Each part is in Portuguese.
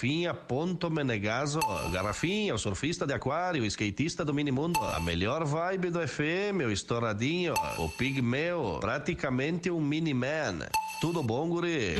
Garrafinha.menegaso. Garrafinha, o surfista de aquário, o skatista do minimundo. A melhor vibe do FM, o estouradinho, o pigmeu, praticamente um mini-man. Tudo bom, guri?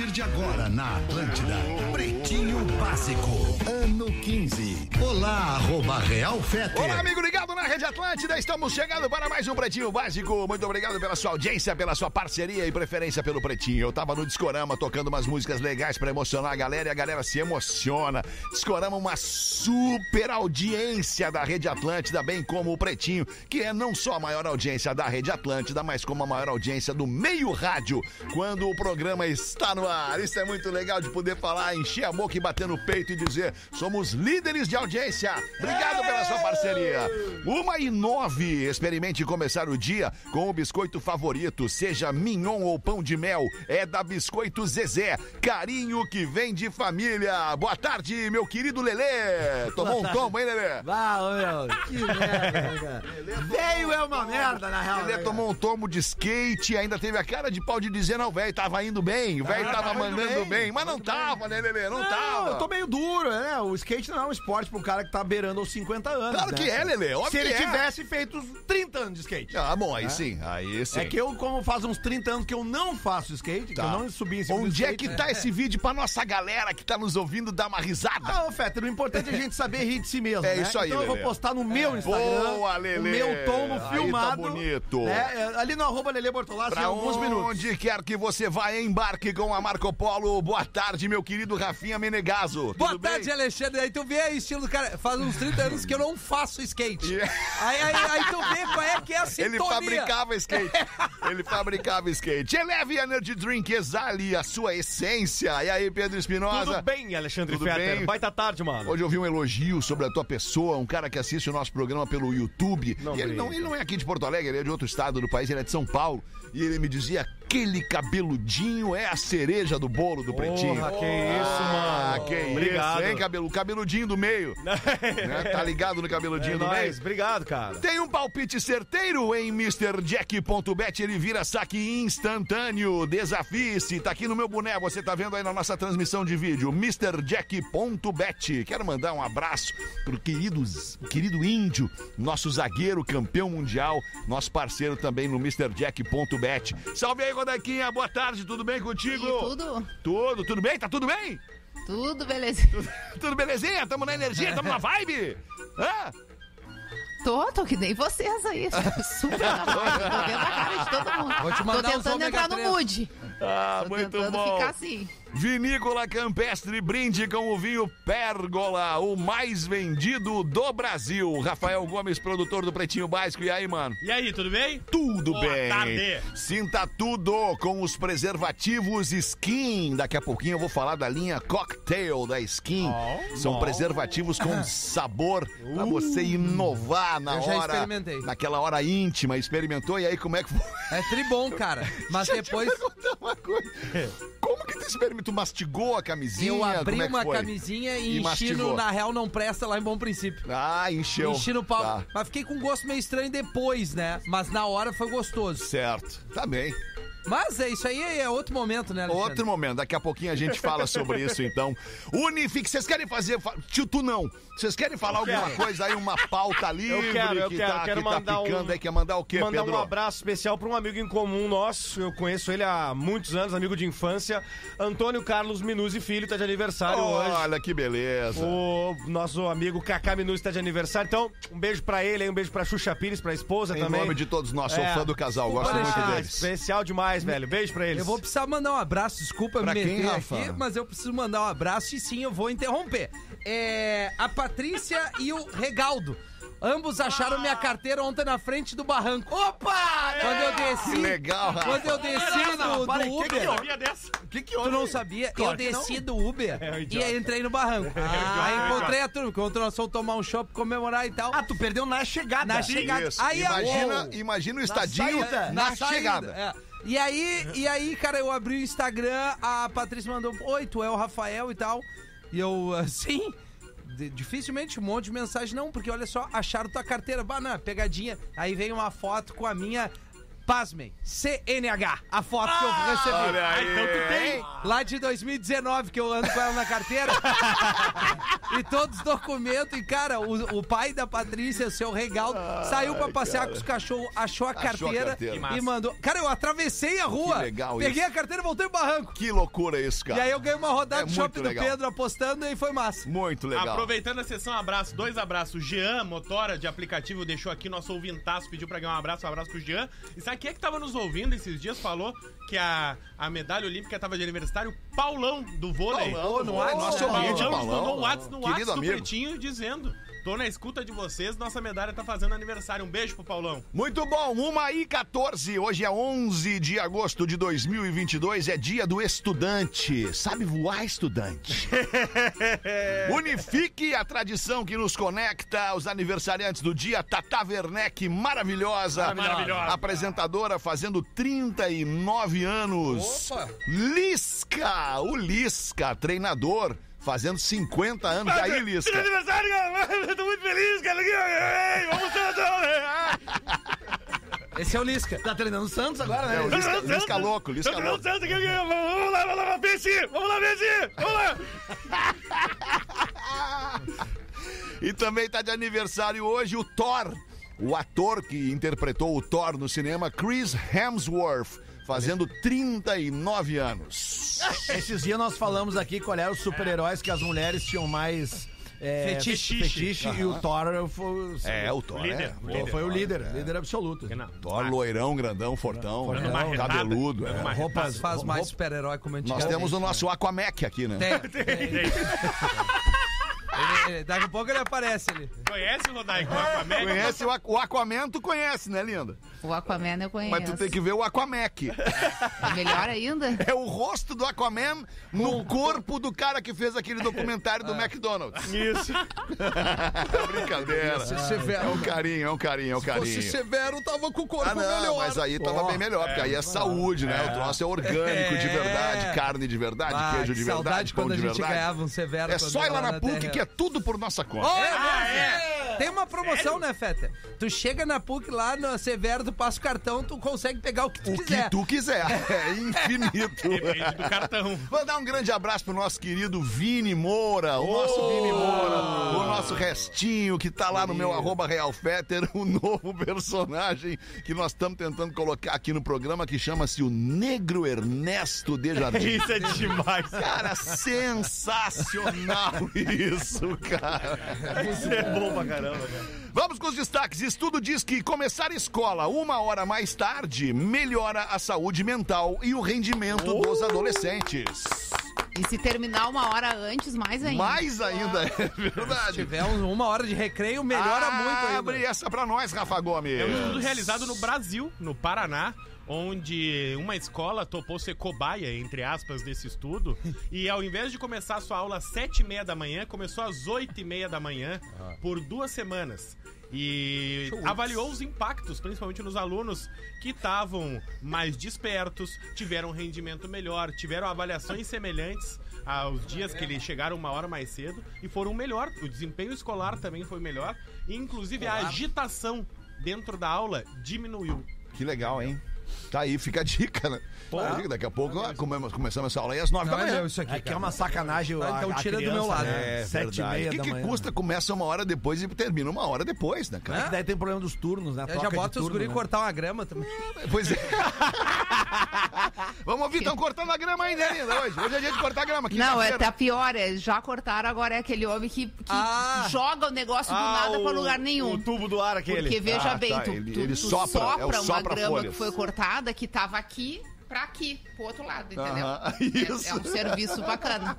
Partir de agora na Atlântida, Pretinho Básico, ano 15. Olá, arroba Real Fete. Olá, amigo ligado na Rede Atlântida. Estamos chegando para mais um Pretinho Básico. Muito obrigado pela sua audiência, pela sua parceria e preferência pelo Pretinho. Eu tava no Discorama tocando umas músicas legais para emocionar a galera e a galera se emociona. Discorama uma super audiência da Rede Atlântida, bem como o Pretinho, que é não só a maior audiência da Rede Atlântida, mas como a maior audiência do meio rádio, quando o programa está no ar. Isso é muito legal de poder falar, encher a boca e bater no peito e dizer: somos líderes de audiência. Obrigado pela sua parceria. Uma e nove. Experimente começar o dia com o biscoito favorito, seja mignon ou pão de mel. É da Biscoito Zezé. Carinho que vem de família. Boa tarde, meu querido Lelê. Tomou um tombo, hein, Lelê? Ô, meu, que merda, né? Veio é uma merda, na real. Ele né, tomou um tombo de skate, ainda teve a cara de pau de dizer, não, velho, tava indo bem, o velho tava, tava indo mandando bem, mas não tava, né, Lelê? Não, Não, tava. eu tô meio duro, né? O skate não é um esporte pro cara que tá beirando aos 50 anos. Claro né? que é, Lelê, óbvio Se ele que é. tivesse feito uns 30 anos de skate. Ah, bom, aí sim, aí sim. É que eu, como faz uns 30 anos que eu não faço skate, que eu não subi em cima do Onde é skate, que tá esse vídeo pra nossa galera que tá nos ouvindo dar uma risada? Ah, ô, Fetter, o importante é a gente saber rir de si mesmo. É né? isso aí, Então eu vou Lelê. postar no meu Instagram. Boa, Lelê. O meu tomo Aí tá filmado. bonito. né? É, Ali no arroba Lelê Bortolassi em Pra alguns minutos. onde quer que você vá, embarque com a Marco Polo. Boa tarde, meu querido Rafinha Menegaso. Boa Tudo tarde, bem? Alexandre. Aí tu vê aí estilo do cara. Faz uns 30 anos que eu não faço skate. Yeah. Aí, aí, aí tu vê qual é que é a Ele sintonia. fabricava skate. Ele fabricava skate. Eleve Energy Drink, exale a sua essência. E aí, Pedro Espinosa? Tudo bem, Alexandre Tudo Fetter? bem? Baita tarde, mano. Hoje eu vi um elogio sobre a tua pessoa, um cara que assiste o nosso programa pelo YouTube. Não e ele não, ele não é aqui de Porto Alegre, ele é de outro estado do país, ele é de São Paulo. E ele me dizia: aquele cabeludinho é a cereja do bolo do pretinho. Porra, que isso, Ah, mano. que Obrigado. isso, hein, cabelo? O cabeludinho do meio. né? Tá ligado no cabeludinho É do meio? nóis, obrigado, cara. Tem um palpite certeiro em MrJack.bet, ele vira saque instantâneo. Desafie-se, tá aqui no meu boné, você tá vendo aí na nossa transmissão de vídeo. MrJack.bet. Quero mandar um abraço pro querido, querido Índio, nosso zagueiro campeão mundial, nosso parceiro também no MrJack.bet. Salve aí, Rodaquinha, boa tarde, tudo bem contigo? Tudo, Tudo, tudo bem? Tá tudo bem? tudo beleza. Tudo belezinha? Tamo na energia, tamo na vibe? Hã? Tô, tô que nem vocês aí. Super na vibe. Tô vendo a cara de todo mundo. Vou te mandar tô tentando entrar no mood. Ah, Tô muito tentando bom. ficar assim. Vinícola Campestre brinde com o vinho Pérgola, o mais vendido do Brasil. Rafael Gomes, produtor do Pretinho Básico. E aí, mano? E aí, tudo bem? Tudo Boa bem. tarde. Sinta tudo com os preservativos Skin. Daqui a pouquinho eu vou falar da linha Cocktail da Skin. São preservativos com sabor pra você inovar na Eu já hora. experimentei. Naquela hora íntima. Experimentou e aí como é que foi? É tribom, cara. Mas Deixa eu te depois perguntar uma coisa. Como tu experimentou? Tu mastigou a camisinha? eu abri Como é que uma foi? camisinha e, E enchi no Na Real Não Presta lá em Bom Princípio. Ah, encheu. Enchi no pau. Tá. Mas fiquei com um gosto meio estranho depois, né? Mas na hora foi gostoso. Certo. Tá bem. Mas é isso aí, é outro momento, né, Alexandre? Outro momento. Daqui a pouquinho a gente fala sobre isso, então. Unifique, vocês querem fazer... fa- Tio, tu não. Vocês querem falar alguma quero. coisa aí, uma pauta livre quero, eu que quero, tá, quero que tá mandar picando um- aí? Quer mandar o quê, Mandar Pedro? um abraço especial para um amigo em comum nosso. Eu conheço ele há muitos anos, amigo de infância. Antônio Carlos Minuzzi Filho tá de aniversário hoje. Olha que beleza. O nosso amigo Kaká Minuzzi tá de aniversário. Então, um beijo pra ele, aí, um beijo pra Xuxa Pires, pra esposa Em também. nome de todos nós, sou É. fã do casal, gosto Ah, muito deles. Especial demais, velho. Beijo pra eles. Eu vou precisar mandar um abraço, desculpa Pra me quem, Rafa? aqui, mas eu preciso mandar um abraço e sim, eu vou interromper. É, a Patrícia e o Regaldo. Ambos acharam minha carteira ontem na frente do barranco. Opa! Quando eu desci. Que legal, Rafa. Quando eu desci do, do Uber. dessa? Que que Tu houve? não sabia? Claro eu que desci do Uber É, um e idiota. aí entrei no barranco. aí encontrei a turma, que nós fomos tomar um shopping, comemorar e tal. Ah, tu perdeu na chegada. Na chegada. Isso. Aí, imagina, o estadinho na, saída, chegada. é. E aí, e aí, cara, eu abri o Instagram, a Patrícia mandou, oi, tu é o Rafael e tal. E eu, assim, dificilmente um monte de mensagem, não, porque olha só, acharam tua carteira, bah, não, pegadinha. Aí veio uma foto com a minha Pasmem, CNH, a foto que eu recebi. Olha aí. então tu tem. Lá de 2019, que eu ando com ela na carteira. e todos os documentos. E, cara, o, o pai da Patrícia, o seu Regal, saiu pra passear com os cachorros, achou a Achou a carteira, carteira. Que e massa. mandou. Cara, eu atravessei a rua, Que legal peguei isso. a carteira e voltei pro barranco. Que loucura isso, cara. E aí eu ganhei uma rodada É do muito shopping do legal. Pedro apostando e foi massa. Muito legal. Aproveitando a sessão, abraço, dois abraços. Jean, motora de aplicativo, deixou aqui nosso ouvintaço, pediu pra ganhar um abraço, um abraço pro Jean. E sabe quem é que tava nos ouvindo esses dias? Falou que a, a medalha olímpica tava de aniversário, Paulão, do vôlei. Paulão, no WhatsApp, nosso Paulão ouvinte, Paulão. mandou um WhatsApp no Querido WhatsApp do amigo. Pretinho dizendo: tô na escuta de vocês, nossa medalha tá fazendo aniversário. Um beijo pro Paulão. Muito bom, 1 e 14. Hoje é 11 de agosto de 2022, é dia do estudante. Sabe voar, estudante? Unifique a tradição que nos conecta aos aniversariantes do dia. Tata Werneck, maravilhosa. Maravilhosa. Apresentadora fazendo 39 anos. Opa! Lisca, o Lisca, treinador. Fazendo 50 anos. E aí, Lisca? aniversário, cara! Tô muito feliz, cara! Vamos Esse é o Lisca. Tá treinando o Santos agora, né? É, o Lisca, Lisca louco, Lisca louco. Vamos lá, vamos lá, Peixe! Vamos lá, Peixe! Vamos lá! E também tá de aniversário hoje o Thor, o ator que interpretou o Thor no cinema, Chris Hemsworth, fazendo 39 anos. Esses dias nós falamos aqui qual eram os super-heróis que as mulheres tinham mais. É, Fetiche. fetiche e o Thor foi, É, o Thor, Líder. é. foi, foi o líder, líder absoluto. Thor loirão, grandão, fortão, né? Marretada. cabeludo. é. Roupas faz mais super-herói como Nós antigamente. temos o nosso Aquamec aqui, né? Tem, tem. Ele- ele- daqui a pouco ele aparece ali. Conhece o Rodai com o Aquaman? Conhece o, o Aquaman, tu conhece, né, linda? O Aquaman eu conheço. Mas tu tem que ver o Aquamec. Melhor ainda? É o rosto do Aquaman no corpo do cara que fez aquele documentário do McDonald's. Isso. É brincadeira. severo. É um carinho, é um carinho, é um carinho. severo, tava com o corpo Ah, não, mas aí tava bem melhor, porque aí é saúde, né? O troço é orgânico de É. verdade, carne de verdade, Ah, queijo que de verdade, pão quando a de gente verdade. ganhava um severo. É só ir lá na PUC terra. que é tudo por nossa conta. Oh, é, Tem uma promoção, né, Feta? Tu chega na PUC lá no Severo, tu passa o cartão, tu consegue pegar o que tu O que quiser. tu quiser. É infinito. Depende do cartão. Mandar um grande abraço pro nosso querido Vini Moura, o nosso Vini Moura, o nosso restinho que tá lá no meu arroba Real Fetter, o novo personagem que nós estamos tentando colocar aqui no programa que chama-se o Negro Ernesto de Jardim. Isso é demais. Cara, sensacional isso, cara. Isso é bom pra caramba, cara. Vamos com os destaques. Estudo diz que começar escola uma hora mais tarde melhora a saúde mental e o rendimento dos adolescentes. E se terminar uma hora antes, mais ainda. Mais ainda, é Se verdade. tiver um- uma hora de recreio, melhora muito ainda. Abre essa pra nós, Rafa Gomes. É um estudo realizado no Brasil, no Paraná, onde uma escola topou ser cobaia, entre aspas, desse estudo. E ao invés de começar a sua aula às sete e meia da manhã, começou às oito e meia da manhã por duas semanas. E avaliou os impactos, principalmente nos alunos que estavam mais despertos, tiveram um rendimento melhor, tiveram avaliações semelhantes aos dias que eles chegaram uma hora mais cedo e foram melhor. O desempenho escolar também foi melhor. E, inclusive, a agitação dentro da aula diminuiu. Que legal, hein? Tá aí, fica a dica, né? Fica a dica. Daqui a pouco ó, come- começamos essa aula aí às nove da manhã. é isso aqui, É que é uma sacanagem. Tá, a- então a tira do criança, meu lado. né? É Sete e meia O que, da que manhã. custa? Começa uma hora depois e termina uma hora depois, né, É cara? que daí tem problema dos turnos, né? Já bota os turno, guri né? cortar uma grama também. Pois é. Vamos ouvir, estão cortando a grama ainda, ainda hoje. Hoje é dia de cortar grama. Não, é até pior, é, já cortaram, agora é aquele homem que, que Ah. joga o negócio do nada pra lugar nenhum. O tubo do ar aquele. Porque veja Ah, bem, tá, tu, ele- tu- ele tu sopra, é o uma sopra grama folhas. que foi cortada que tava aqui pra aqui, pro outro lado, entendeu? É- isso. É, um serviço bacana.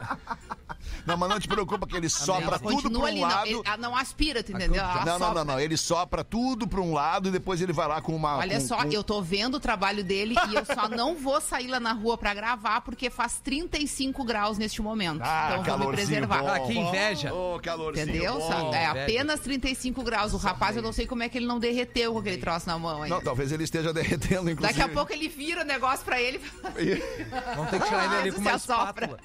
Não, mas não te preocupa que ele sopra tudo continua pra um ali, não, lado. ele- ela não aspira, tu entendeu? Ela Não, não, sopra. não, não. Ele sopra tudo pra um lado e depois ele vai lá com uma. Olha com- só, com- eu tô vendo o trabalho dele e eu só não vou sair lá na rua pra gravar porque faz 35 graus neste momento. Ah, então vou me preservar. bom. Ah, que inveja. Ô, calorzinho Entendeu? bom. É apenas 35 graus. O rapaz, eu não sei como é que ele não derreteu com aquele troço na mão ainda. Não, talvez ele esteja derretendo, inclusive. Daqui a pouco ele vira o negócio pra ele. Vamos ter que tirar ele ali com uma espátula.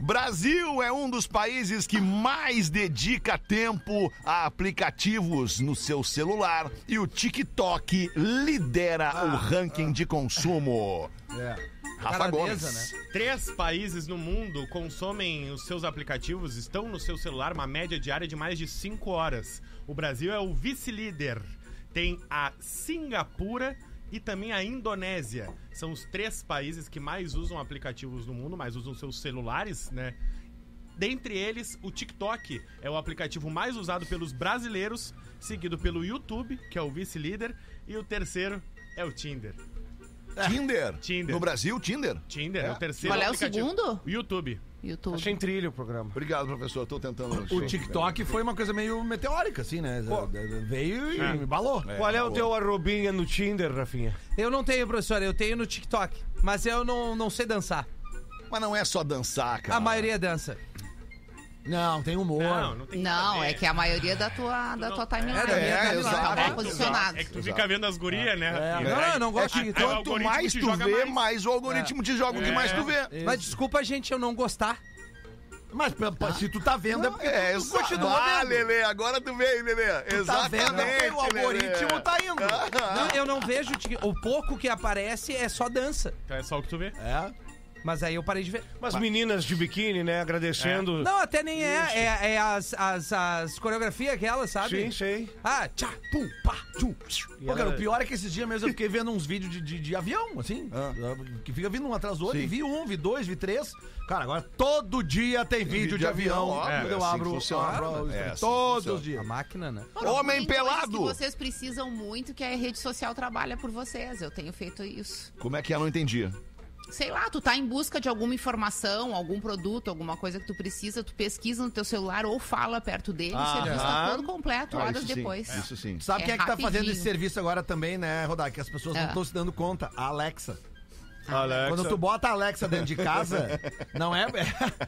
Brasil é um dos países que mais dedica tempo a aplicativos no seu celular e o TikTok lidera o ranking de consumo. Rafa Taradeza, Gomes. né? Três países no mundo consomem os seus aplicativos, estão no seu celular uma média diária de mais de 5 horas. O Brasil é o vice-líder. Tem a Singapura e também a Indonésia. São os três países que mais usam aplicativos no mundo, mais usam seus celulares, né? Dentre eles, o TikTok é o aplicativo mais usado pelos brasileiros, seguido pelo YouTube, que é o vice-líder, e o terceiro é o Tinder. Tinder. Tinder. No Brasil, Tinder. Tinder é, o terceiro Qual é o aplicativo. segundo? O YouTube. YouTube. Achei em trilho o programa. Obrigado, professor. Tô tentando. O TikTok foi uma coisa meio meteórica, assim, né? Veio e É. embalou. Qual é o teu arrobinha no Tinder, Rafinha? Eu não tenho, professor, eu tenho no TikTok. Mas eu não, não sei dançar. Mas não é só dançar, cara. A maioria dança. Não, tem humor. Não, não tem Não, é que a maioria da tua, da tua timeline. É, da minha É, timeline. exato. Tá É, mal posicionado. É que tu fica vendo as gurias, né? Rafinha? Não, eu não gosto Aí- de Quanto mais tu vê, mais. mais. o algoritmo te joga o que É. mais tu vê. Mas desculpa, gente, eu não gostar. Mas pra- pra- se tu tá vendo, é porque É, tu continua Ah, vendo. Lelê, agora tu veio, Lelê. Tu tá Exatamente. vendo porque o algoritmo Lelê. tá indo. Não, eu não vejo. O pouco que aparece é só dança. Então é só o que tu vê. É. Mas aí eu parei de ver. Umas meninas de biquíni, né? Agradecendo. Não, até nem é. É, é as, as, as coreografias aquelas, sabe? Sim, sei. Ah, tchá, pum, pá, tchum. Pô, cara, o pior é que esses dias mesmo eu fiquei vendo uns vídeos de, de, de avião, assim. Que fica vindo um atrás do outro. E vi um, vi dois, vi três. Cara, agora todo dia tem vídeo, vídeo de avião. avião, quando é, eu assim abro, que funciona. abro o É, assim que todos funciona. os A dias. máquina, né? Mano, Homem tem coisas pelado. que vocês precisam muito, que a rede social trabalha por vocês. Eu tenho feito isso. Como é que é? Não entendi. Sei lá, tu tá em busca de alguma informação, algum produto, alguma coisa que tu precisa, tu pesquisa no teu celular ou fala perto dele, o serviço tá todo completo Ah, horas isso sim, depois. Isso sim. Sabe É quem é que tá fazendo rapidinho. esse serviço agora também, né, Rodar? Que as pessoas não É. estão se dando conta. A Alexa. Alexa. Quando tu bota a Alexa dentro de casa, não é.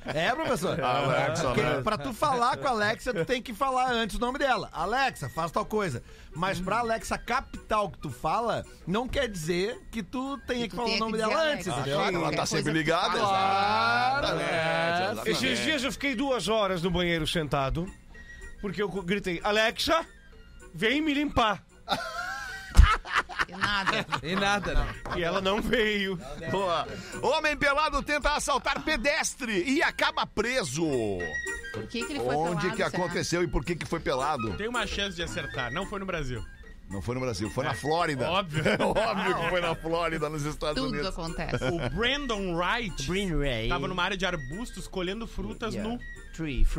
É, professor? Alexa, Porque né? pra tu falar com a Alexa, tu tem que falar antes o nome dela. Alexa, faz tal coisa. Mas pra Alexa captar o que tu fala, não quer dizer que tu tenha que, tu falar o nome dela dizer antes, Alexa. entendeu? Claro, ela tá sempre ligada. Claro, é. Exatamente. Esses dias eu fiquei duas horas no banheiro sentado, porque eu gritei, Alexa, vem me limpar. E nada. E nada, né? E ela não veio. Boa. Homem pelado tenta assaltar pedestre e acaba preso. Por que, que ele foi Onde pelado, que será? aconteceu e por que que foi pelado? Tem uma chance de acertar. Não foi no Brasil. Não foi no Brasil, foi na Flórida. Óbvio. Óbvio que foi na Flórida, nos Estados Tudo Unidos. acontece. O Brandon Wright Ray. tava numa área de arbustos colhendo frutas nu.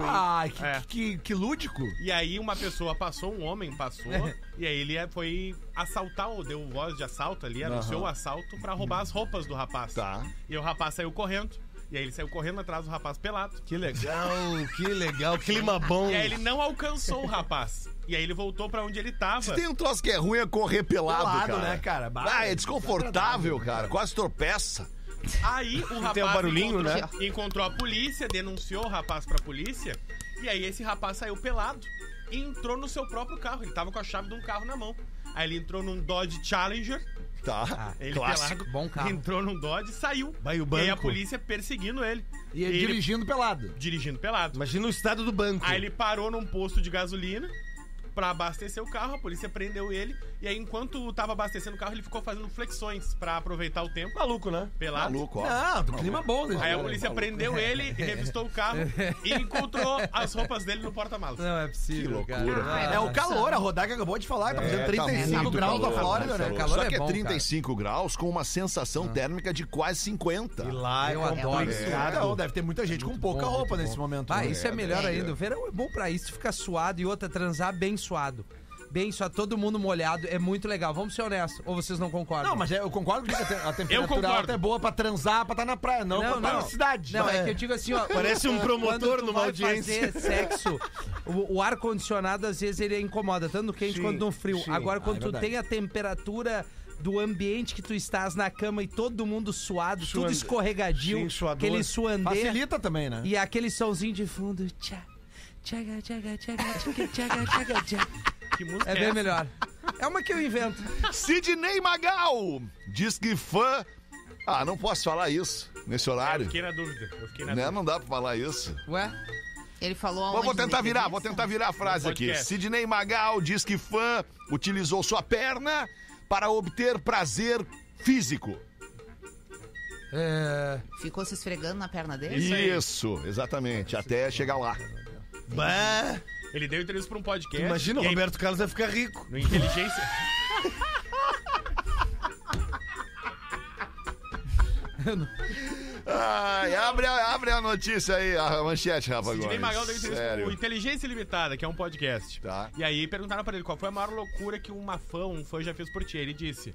Ai, que, É. que, que lúdico. E aí uma pessoa passou, um homem passou, e aí ele é- foi assaltar, ou deu voz de assalto ali, anunciou o assalto pra roubar as roupas do rapaz. Tá. E o rapaz saiu correndo. E aí ele saiu correndo atrás do rapaz pelado. Que legal, que legal, clima bom. E aí ele não alcançou o rapaz. E aí ele voltou pra onde ele tava. Se tem um troço que é ruim é correr pelado, Pelado, cara. né, cara? Bah, Ah, é desconfortável, cara. Quase tropeça. Aí o rapaz Tem um barulhinho, encontrou, né? encontrou a polícia, denunciou o rapaz pra polícia. E aí esse rapaz saiu pelado e entrou no seu próprio carro. Ele tava com a chave de um carro na mão. Aí ele entrou num Dodge Challenger. Tá. Ele Clássico. pelado, bom carro. Entrou num Dodge e saiu. Vai o E aí a banco. polícia perseguindo ele. E ele dirigindo pelado. dirigindo pelado. Imagina o estado do banco. Aí ele parou num posto de gasolina pra abastecer o carro, a polícia prendeu ele. E aí, enquanto tava abastecendo o carro, ele ficou fazendo flexões pra aproveitar o tempo. Maluco, né? Pelado. Maluco, ó. Não, do clima bom. Né, Aí a cara? polícia prendeu ele, revistou o carro e encontrou as roupas dele no porta-malas. Não é possível, Que loucura. cara. É o calor, a Rodar que acabou de falar, tá fazendo É, 35 muito graus na calor, Flórida, né? né? calor Só é que é bom, 35 graus com uma sensação térmica de quase 50. Lá Eu adoro isso. Então, deve ter muita gente com pouca bom, roupa nesse bom. momento. Ah, né? isso é melhor é. ainda. O verão é bom pra isso, ficar suado e outra, transar bem suado. Bem suado, todo mundo molhado, é muito legal. Vamos ser honestos, ou vocês não concordam? Não, mas é- eu concordo que a, te- a temperatura alta é boa pra transar, pra estar na praia, não, pra estar na cidade. Não, né? é que eu digo assim, ó. Parece um promotor numa audiência. fazer sexo, o, o ar-condicionado às vezes ele incomoda, tanto no quente Sim, quanto no frio. sim. Agora, quando Ah, é tu verdade. tem a temperatura do ambiente que tu estás na cama e todo mundo suado, tudo escorregadio, Sim, suador. aquele suandê Facilita também, né? e aquele somzinho de fundo. Tchá, tchaga, tchaga, tchaga, tchaga, tchaga, tchaga, tchaga. Que música É é bem essa? melhor. É uma que eu invento. Sidney Magal diz que fã. Ah, não posso falar isso. nesse Eu horário? fiquei na dúvida. Eu fiquei na Né? dúvida. Não dá pra falar isso. Ué? Ele falou Bom, aonde vou tentar virar, vou tentar virar a frase aqui. Sidney Magal diz que fã utilizou sua perna para obter prazer físico. É. Ficou se esfregando na perna dele? Isso, exatamente, até chegar lá. Bah, Ele deu entrevista pra um podcast. imagina, o aí, Roberto Carlos vai ficar rico. No Inteligência. Ai, abre, a- abre a notícia aí, a manchete, Rafa Sidney Gomes. Magal deu entrevista Sério. pro Inteligência Limitada, que é um podcast. Tá. E aí perguntaram pra ele qual foi a maior loucura que uma fã, um fã já fez por ti. Ele disse: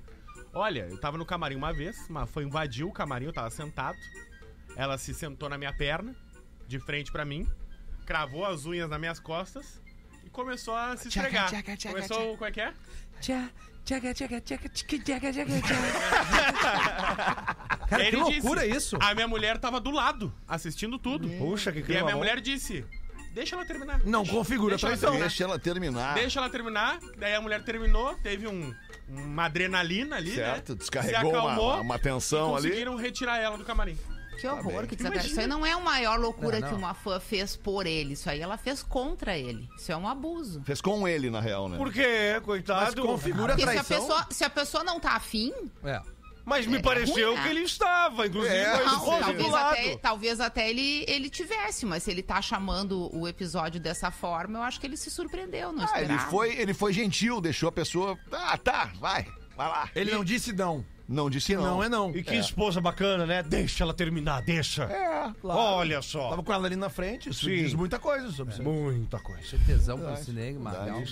Olha, eu tava no camarim uma vez, uma fã invadiu o camarim, eu tava sentado. Ela se sentou na minha perna, de frente pra mim, cravou as unhas nas minhas costas e começou a se esfregar. começou, como é que é? Tchá, tchaga, tchaga, tchaga, tchica, tchaga, tchaga. E Cara, que ele disse, loucura isso. A minha mulher tava do lado, assistindo tudo. Puxa, que E a clima minha bom. mulher disse: Deixa ela terminar. Não configura Deixa ela traição. terminar. Deixa ela terminar. Deixa ela terminar. Daí a mulher terminou, teve um, uma adrenalina ali, Certo, né? descarregou Se uma, acalmou uma e tensão ali. conseguiram retirar ela do camarim. Que horror, que Imagina. desagradável. Isso aí não é a maior loucura Não, que não. uma fã fez por ele. Isso aí ela fez contra ele. Isso é um abuso. Fez com ele, na real, né? Por quê, Mas coitado? configura Porque se a, traição. pessoa, se a pessoa não tá afim, É. Mas me É pareceu ruim, né? que ele estava, inclusive, É, não, talvez lado. até, talvez até ele, ele tivesse, mas se ele tá chamando o episódio dessa forma, eu acho que ele se surpreendeu, não Ah, ele esperava. foi, ele foi gentil, deixou a pessoa. Ah, tá, vai, vai lá. Ele não disse não. Não disse não. Não é não. E que esposa bacana, né? Deixa ela terminar, deixa. É, Olha só. Tava com ela ali na frente, isso Sim. diz muita coisa sobre isso. Muita coisa. Tesão pro Magal,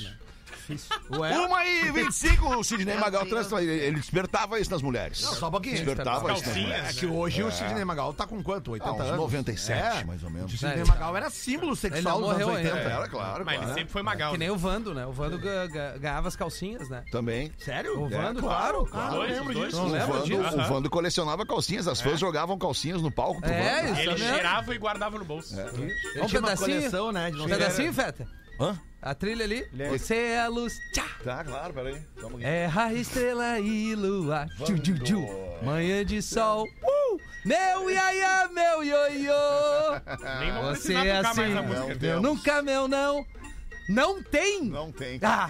né? Ué, Uma e 25, o Sidney Meu Magal Deus. trans, ele ele despertava isso nas mulheres. Não, só um pouquinho. Despertava isso nas Calcinhas, mulheres. É que hoje o Sidney Magal tá com quanto? 80 Ah, uns anos? 97, É. mais ou menos. O Sidney É, Magal era símbolo Ele sexual dos anos morreu 80. ainda. Era, claro, Mas ele claro. sempre foi magal. Que né? nem o Vando, né? O Vando ga- ga- ganhava as calcinhas, né? Também. Sério? O Vando, É, claro, claro. Ah, lembro disso. Não O Vando, disso? o Vando colecionava calcinhas, as fãs jogavam calcinhas no palco pro É, Vando. isso Ele mesmo. cheirava e guardava no bolso. Ele Um tinha uma pedacinho? coleção, né? De não Um pedacinho, Feta? Hã? A trilha ali. é- Você é a luz. Tchá. Tá, claro, peraí. Calma aqui. É a estrela e lua. Tchu, tchu, tchu. Manhã de sol. Uh! Meu iaia, meu ioiô. Nem vou Você precisar é tocar assim. mais a música. Deus. nunca meu não. Não tem? Não tem. Ah,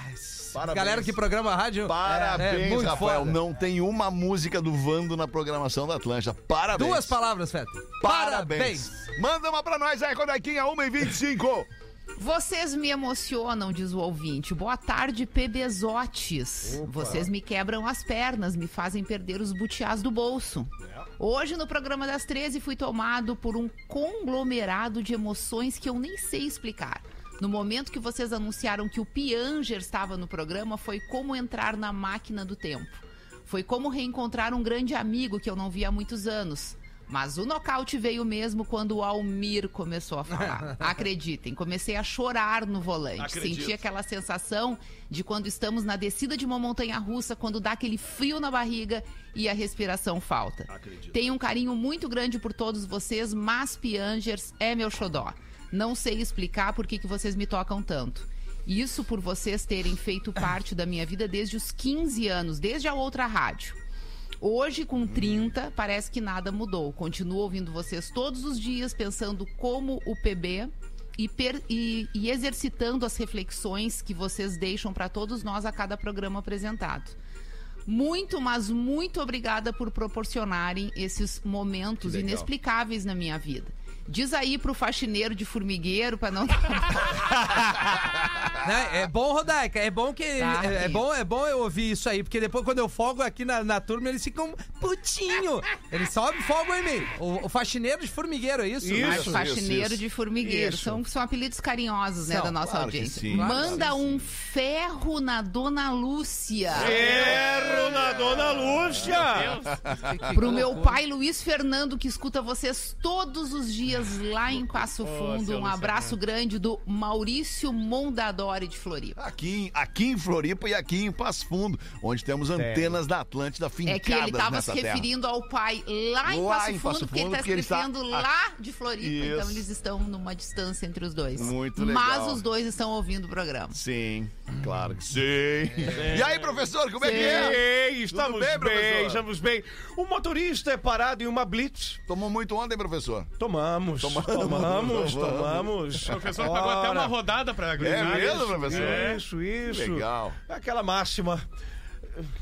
Parabéns. galera que programa rádio. Parabéns, é, é muito Rafael. foda. Não tem uma música do Vando na programação da Atlântida. Parabéns. Duas palavras, Feta. Parabéns. Manda uma pra nós aí, Codequinha, 1h25. Vocês me emocionam, diz o ouvinte. Boa tarde, PBzotes. Vocês me quebram as pernas, me fazem perder os butiás do bolso. Hoje, no programa das 13, fui tomado por um conglomerado de emoções que eu nem sei explicar. No momento que vocês anunciaram que o Pianger estava no programa, foi como entrar na máquina do tempo. Foi como reencontrar um grande amigo que eu não via há muitos anos. Mas o nocaute veio mesmo quando o Almir começou a falar. Acreditem, comecei a chorar no volante. Acredito. Senti aquela sensação de quando estamos na descida de uma montanha russa, quando dá aquele frio na barriga e a respiração falta. Tenho um carinho muito grande por todos vocês, mas Piangers é meu xodó. Não sei explicar por que, que vocês me tocam tanto. Isso por vocês terem feito parte da minha vida desde os 15 anos, desde a outra rádio. Hoje, com 30, parece que nada mudou. Continuo ouvindo vocês todos os dias, pensando como o PB e, per- e- e exercitando as reflexões que vocês deixam para todos nós a cada programa apresentado. Muito, mas muito obrigada por proporcionarem esses momentos inexplicáveis na minha vida. Diz aí pro faxineiro de formigueiro para não Né? É bom, Rodaica, é bom que. Tá, é, é bom, é bom eu ouvir isso aí, porque depois, quando eu folgo aqui na, na turma, eles ficam putinho. Eles sobem folgam em mim. O, o faxineiro de formigueiro, é isso? Isso. Mas faxineiro isso. de formigueiro. Isso. São, são apelidos carinhosos, né, São, da nossa claro audiência. sim. Manda Claro um ferro na Dona Lúcia. Erro na Dona Lúcia! Pro meu pai Luiz Fernando, que escuta vocês todos os dias lá em Passo Fundo. seu Um abraço grande do Maurício Mondadori. De Floripa. Aqui, em- aqui em Floripa e aqui em Passo Fundo, onde temos antenas da Atlântida fincadas É que ele estava se nessa terra. referindo ao pai lá em Lá Passo em Fundo, Passo porque ele Fundo, está porque ele está- escrevendo Ah, lá de Floripa. isso. Então eles estão numa distância entre os dois. Muito Mas legal. os dois estão ouvindo o programa. Sim, claro que sim. E aí, professor, como é que é? Ei, estamos bem, bem, professor? estamos bem. O motorista é parado em uma blitz. Tomou muito ontem, professor? Tomamos, tomamos, tomamos. O professor pagou até uma rodada pra É Grenade. mesmo, professor? Isso, isso. Legal. É Aquela máxima.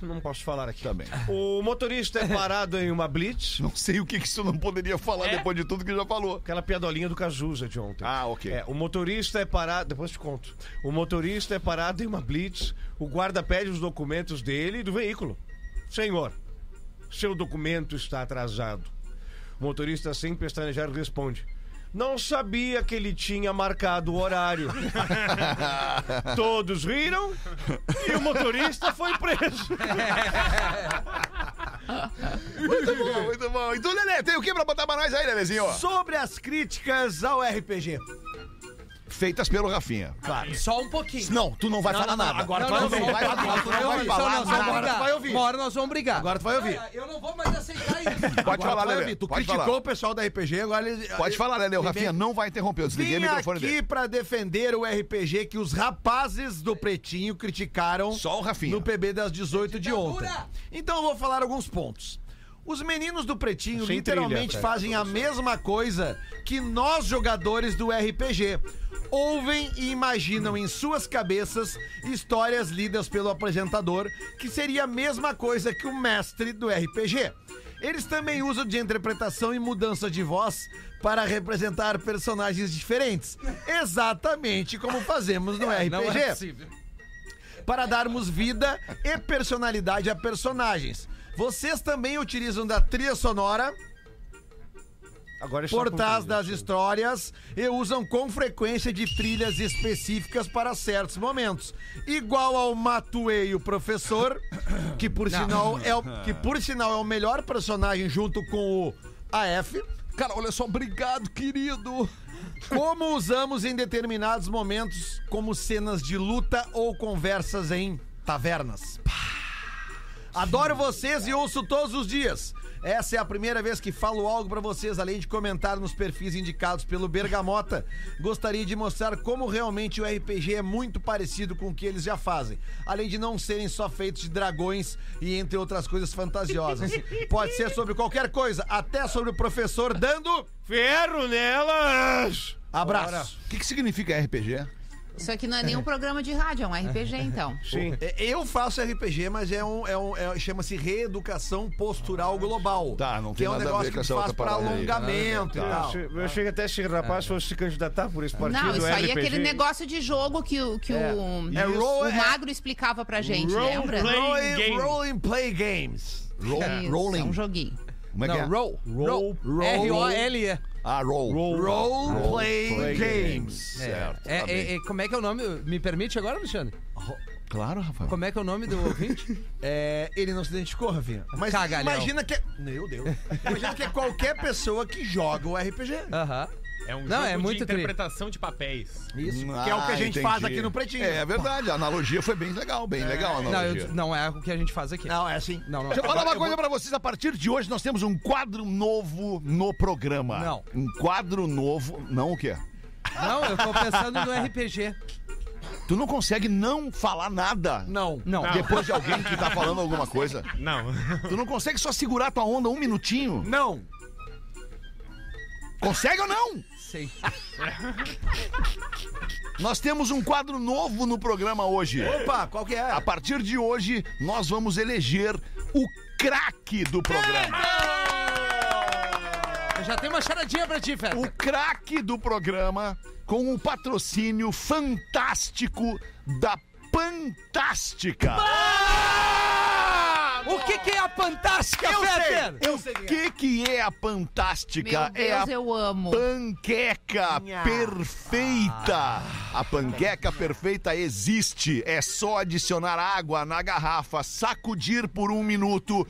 Não posso falar aqui. Também. O motorista é parado em uma blitz. Não sei o que, que isso não poderia falar É? depois de tudo que já falou. Aquela piadolinha do Cazuza de ontem. Ah, ok. É, o motorista é parado. Depois te conto. O motorista é parado em uma blitz. O guarda pede os documentos dele e do veículo. Senhor, seu documento está atrasado. O motorista, sem pestanejar, responde. Não sabia que ele tinha marcado o horário. Todos riram e o motorista foi preso. Muito bom, muito bom. E tu, Lelê, tem o que pra botar pra nós aí, Lelezinho? Sobre as críticas ao RPG. Feitas pelo Rafinha. Claro. Só um pouquinho. Não, tu não vai Não, falar não, não, nada. agora Não, tu vai não, ouvir. não, vai- agora tu não vai falar nós vamos nada. brigar. Tu vai ouvir. Uma hora nós vamos brigar. Agora tu vai ouvir. Eu não vou mais aceitar isso. Pode Agora falar, Lelê. ouvir. Tu Pode criticou falar. o pessoal da RPG, agora ele. Pode falar, Lelê. O Rafinha não vai interromper. Eu desliguei o microfone aqui dele. pra defender o RPG que os rapazes do Pretinho criticaram Só o Rafinha. no PB das 18 de ontem. Então eu vou falar alguns pontos. Os meninos do Pretinho Sem literalmente trilha, fazem a mesma coisa que nós jogadores do RPG. Ouvem e imaginam em suas cabeças histórias lidas pelo apresentador, que seria a mesma coisa que o mestre do RPG. Eles também usam de interpretação e mudança de voz para representar personagens diferentes, exatamente como fazemos no RPG Não é possível. para darmos vida e personalidade a personagens. Vocês também utilizam da trilha sonora Agora é por trás das histórias e usam com frequência de trilhas específicas para certos momentos. Igual ao Matuei o professor, que por sinal é o, que por sinal é o melhor personagem junto com o AF. Cara, olha só, obrigado, querido. Como usamos em determinados momentos, como cenas de luta ou conversas em tavernas. Adoro vocês e ouço todos os dias. Essa é a primeira vez que falo algo pra vocês, além de comentar nos perfis indicados pelo Bergamota. Gostaria de mostrar como realmente o RPG é muito parecido com o que eles já fazem, além de não serem só feitos de dragões e entre outras coisas fantasiosas. Pode ser sobre qualquer coisa, até sobre o professor dando Ferro nelas! abraço. O que, que significa RPG? Isso aqui não é nenhum programa de rádio, é um RPG, então. Sim. É, Eu faço RPG, mas é um, é um é- chama-se reeducação postural global. Tá, não que tem é um nada a ver negócio com que faz para parada aí. alongamento e Eu tal. che- Eu chego até se esse rapaz fosse se candidatar por esse partido. Não, isso aí é aquele negócio de jogo que, o- que o, É roll- o é- Magro explicava pra gente, Role lembra? play. Rolling, play games. Roll, Isso, rolling. É um joguinho. Como é que é? Não, roll. Roll. Roll. R-O-L-E. Ah, roll. Role play play games. Certo. É, tá bem. é, é, como é que é o nome? Me permite agora, Alexandre? Claro, Rafael. Como é que é o nome do ouvinte? É, ele não se identificou, Rafinha. Mas Cagalhão. imagina que é. Meu Deus. Imagina que é qualquer pessoa que joga o RPG. Aham. É um Não, jogo é muito de tri. interpretação de papéis. Isso. Ah, que é o que a gente entendi. faz aqui no Pretinho. É, é verdade, a analogia foi bem legal, bem legal a Não, analogia. eu- não é o que a gente faz aqui. Não, é assim. Não, não. Deixa eu falar uma eu coisa vou- pra vocês. A partir de hoje nós temos um quadro novo no programa. Não. Um quadro novo. Não o quê? Não, eu tô pensando no RPG. Tu não consegue não falar nada. Não. Não. Depois de alguém que tá falando alguma coisa. Não. Tu não consegue só segurar tua onda um minutinho? Não. Consegue ou não? Sei. Nós temos um quadro novo no programa hoje. Opa, qual que é? A partir de hoje, nós vamos eleger o craque do programa. Eu já tenho uma charadinha pra ti, Feta. O craque do programa com o patrocínio fantástico da Fantástica. O que, que é a fantástica, Fetter? Eu O sei quem é. que que é a Fantástica? Meu é a Deus, eu amo. panqueca Nha. perfeita. A panqueca perfeita existe. É só adicionar água na garrafa, sacudir por um minuto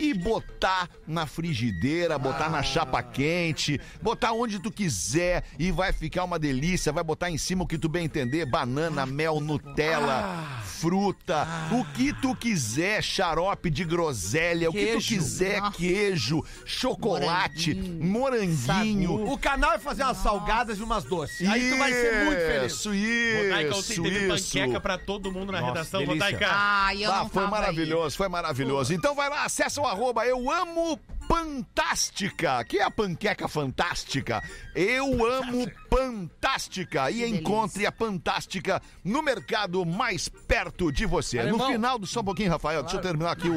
e botar na frigideira, botar na chapa quente, botar onde tu quiser e vai ficar uma delícia. Vai botar em cima o que tu bem entender: banana, mel, Nutella, fruta, o que tu quiser, xarope de groselha, o que tu Queijo. quiser, queijo, chocolate, moranguinho. O canal é fazer umas salgadas e umas doces. Aí tu vai ser muito feliz. Isso, Rodaica, isso, ontem teve isso. panqueca pra todo mundo na redação. delícia. Rodaica, Ai, eu Ah, não foi tava aí. maravilhoso, foi maravilhoso. Então vai lá, acessa o arroba Eu Amo Fantástica, que é a panqueca fantástica. Eu amo Fantástica. E encontre a Fantástica no mercado mais perto de você. No Alemão. final do. Só um pouquinho, Rafael, deixa eu terminar aqui o-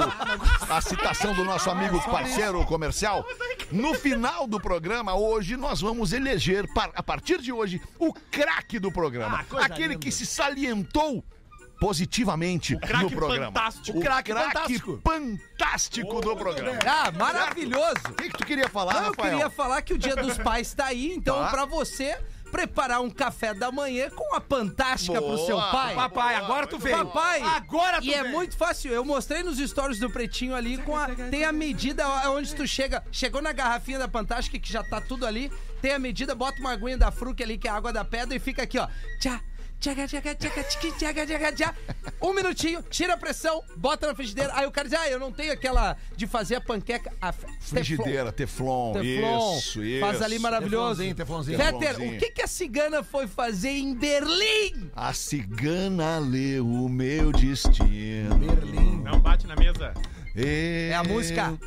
a citação do nosso amigo parceiro comercial. No final do programa, hoje, nós vamos eleger, a partir de hoje, o craque do programa. Aquele que se salientou positivamente no programa. fantástico. O craque fantástico. fantástico do programa. Ah, maravilhoso. O que, que tu queria falar, Não, eu Rafael? queria falar que o Dia dos Pais tá aí, então Tá. pra você preparar um café da manhã com a fantástica pro Boa. seu pai. Papai, agora tu veio. Papai, Agora tu E é veio. muito fácil. Eu mostrei nos stories do Pretinho ali com a tem a medida onde tu chega, chegou na garrafinha da Fantástica que já tá tudo ali, tem a medida, bota uma aguinha da Fruc ali que é a água da pedra e fica aqui, ó. Tchá. Tchaga, tchaga, tchaga, tchiqui, tchaga, tchaga, tchá. Um minutinho, tira a pressão, bota na frigideira. Aí o cara diz: Ah, eu não tenho aquela de fazer a panqueca. A Frigideira, teflon. Teflon. Isso, isso. Faz ali maravilhoso. Teflonzinho, teflonzinho. Teflonzinho. o que, que a cigana foi fazer em Berlim? A cigana leu o meu destino. Berlim. não bate na mesa. É a música.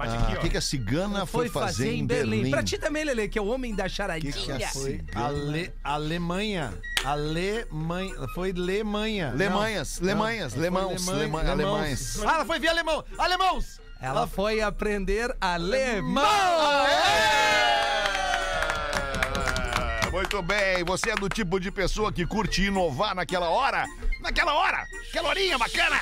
Bate Ah, aqui, o ó. que, que a cigana foi, fazer, em Berlim? Pra ti também, Lele, que é o homem da Que charadinha. que a Foi. Ale, Alemanha. Alemanha. Foi Lemanha. Lemanhas, Não, Lemanhas, não, Lemãos, foi. Alemães. Ah, ela foi ver alemão. Alemãos! Ela foi aprender alemão. É, Muito bem, você é do tipo de pessoa que curte inovar naquela hora? Naquela hora? Aquela horinha bacana?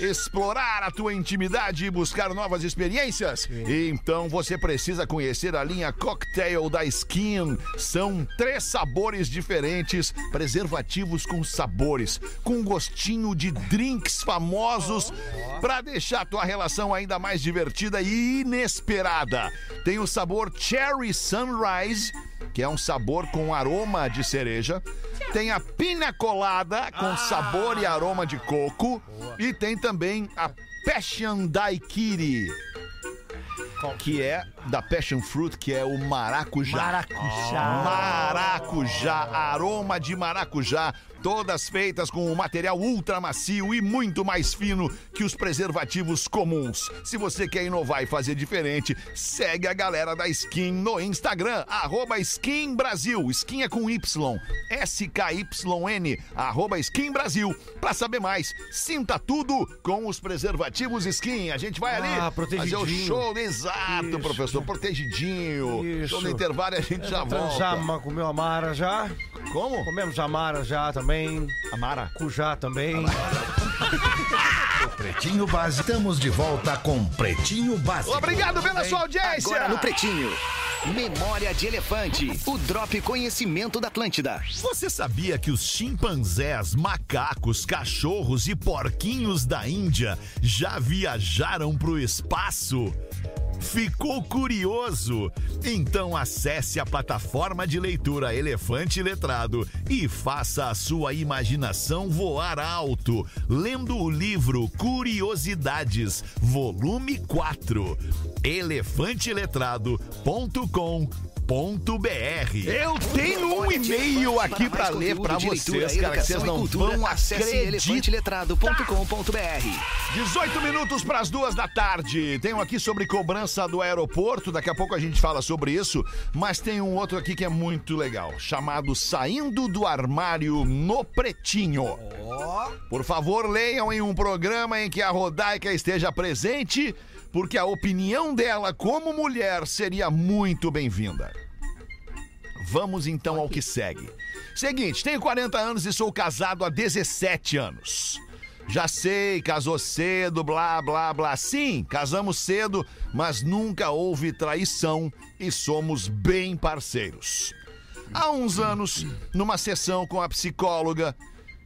Explorar a tua intimidade e buscar novas experiências? Então você precisa conhecer a linha Cocktail da Skin. São três sabores diferentes, preservativos com sabores, com gostinho de drinks famosos para deixar a tua relação ainda mais divertida e inesperada. Tem o sabor Cherry Sunrise que é um sabor com aroma de cereja. Tem a pina colada com sabor e aroma de coco. E tem também a Passion Daiquiri. Que é da Passion Fruit, que é o maracujá. Maracujá. Maracujá, aroma de maracujá, todas feitas com um material ultra macio e muito mais fino que os preservativos comuns. Se você quer inovar e fazer diferente, segue a galera da Skin no Instagram, arroba Skin Brasil. Skin é com Y, S-K-Y-N, arroba Skin Brasil. Pra saber mais, sinta tudo com os preservativos Skin. A gente vai ali Ah, fazer o show, exato, Isso. professor, protegidinho. Isso. Show no intervalo a gente já volta. Transama, comeu amara já. Como? Comemos amara já também. Amara. Cujá também. Pretinho Básico. Estamos de volta com Pretinho Básico. Obrigado pela sua audiência. Agora no Pretinho. Memória de Elefante. O Drop Conhecimento da Atlântida. Você sabia que os chimpanzés, macacos, cachorros e porquinhos da Índia já viajaram pro espaço? Ficou curioso? Então acesse a plataforma de leitura Elefante Letrado e faça a sua imaginação voar alto, lendo o livro Curiosidades, volume 4. elefanteletrado.com.br Eu tenho um e-mail aqui pra ler pra vocês, cara, que vocês não vão Acesse acreditar. elefanteletrado.com.br. 18 minutos para as duas da tarde. Tem um aqui sobre cobrança do aeroporto. Daqui a pouco a gente fala sobre isso. Mas tem um outro aqui que é muito legal, chamado Saindo do Armário no Pretinho. Por favor, leiam em um programa em que a Rodaica esteja presente, porque a opinião dela como mulher seria muito bem-vinda. Vamos então ao que segue. Seguinte, tenho 40 anos e sou casado há 17 anos. Já sei, casou cedo, blá, blá, blá. Sim, casamos cedo, mas nunca houve traição e somos bem parceiros. Há uns anos, numa sessão com a psicóloga,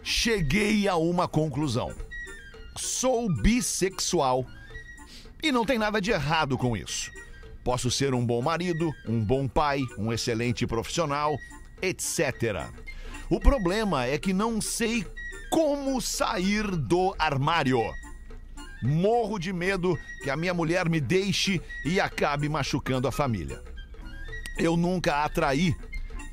cheguei a uma conclusão. Sou bissexual E não tem nada de errado com isso. Posso ser um bom marido, um bom pai, um excelente profissional, etc. O problema é que não sei como sair do armário. Morro de medo que a minha mulher me deixe e acabe machucando a família. Eu nunca a atraí.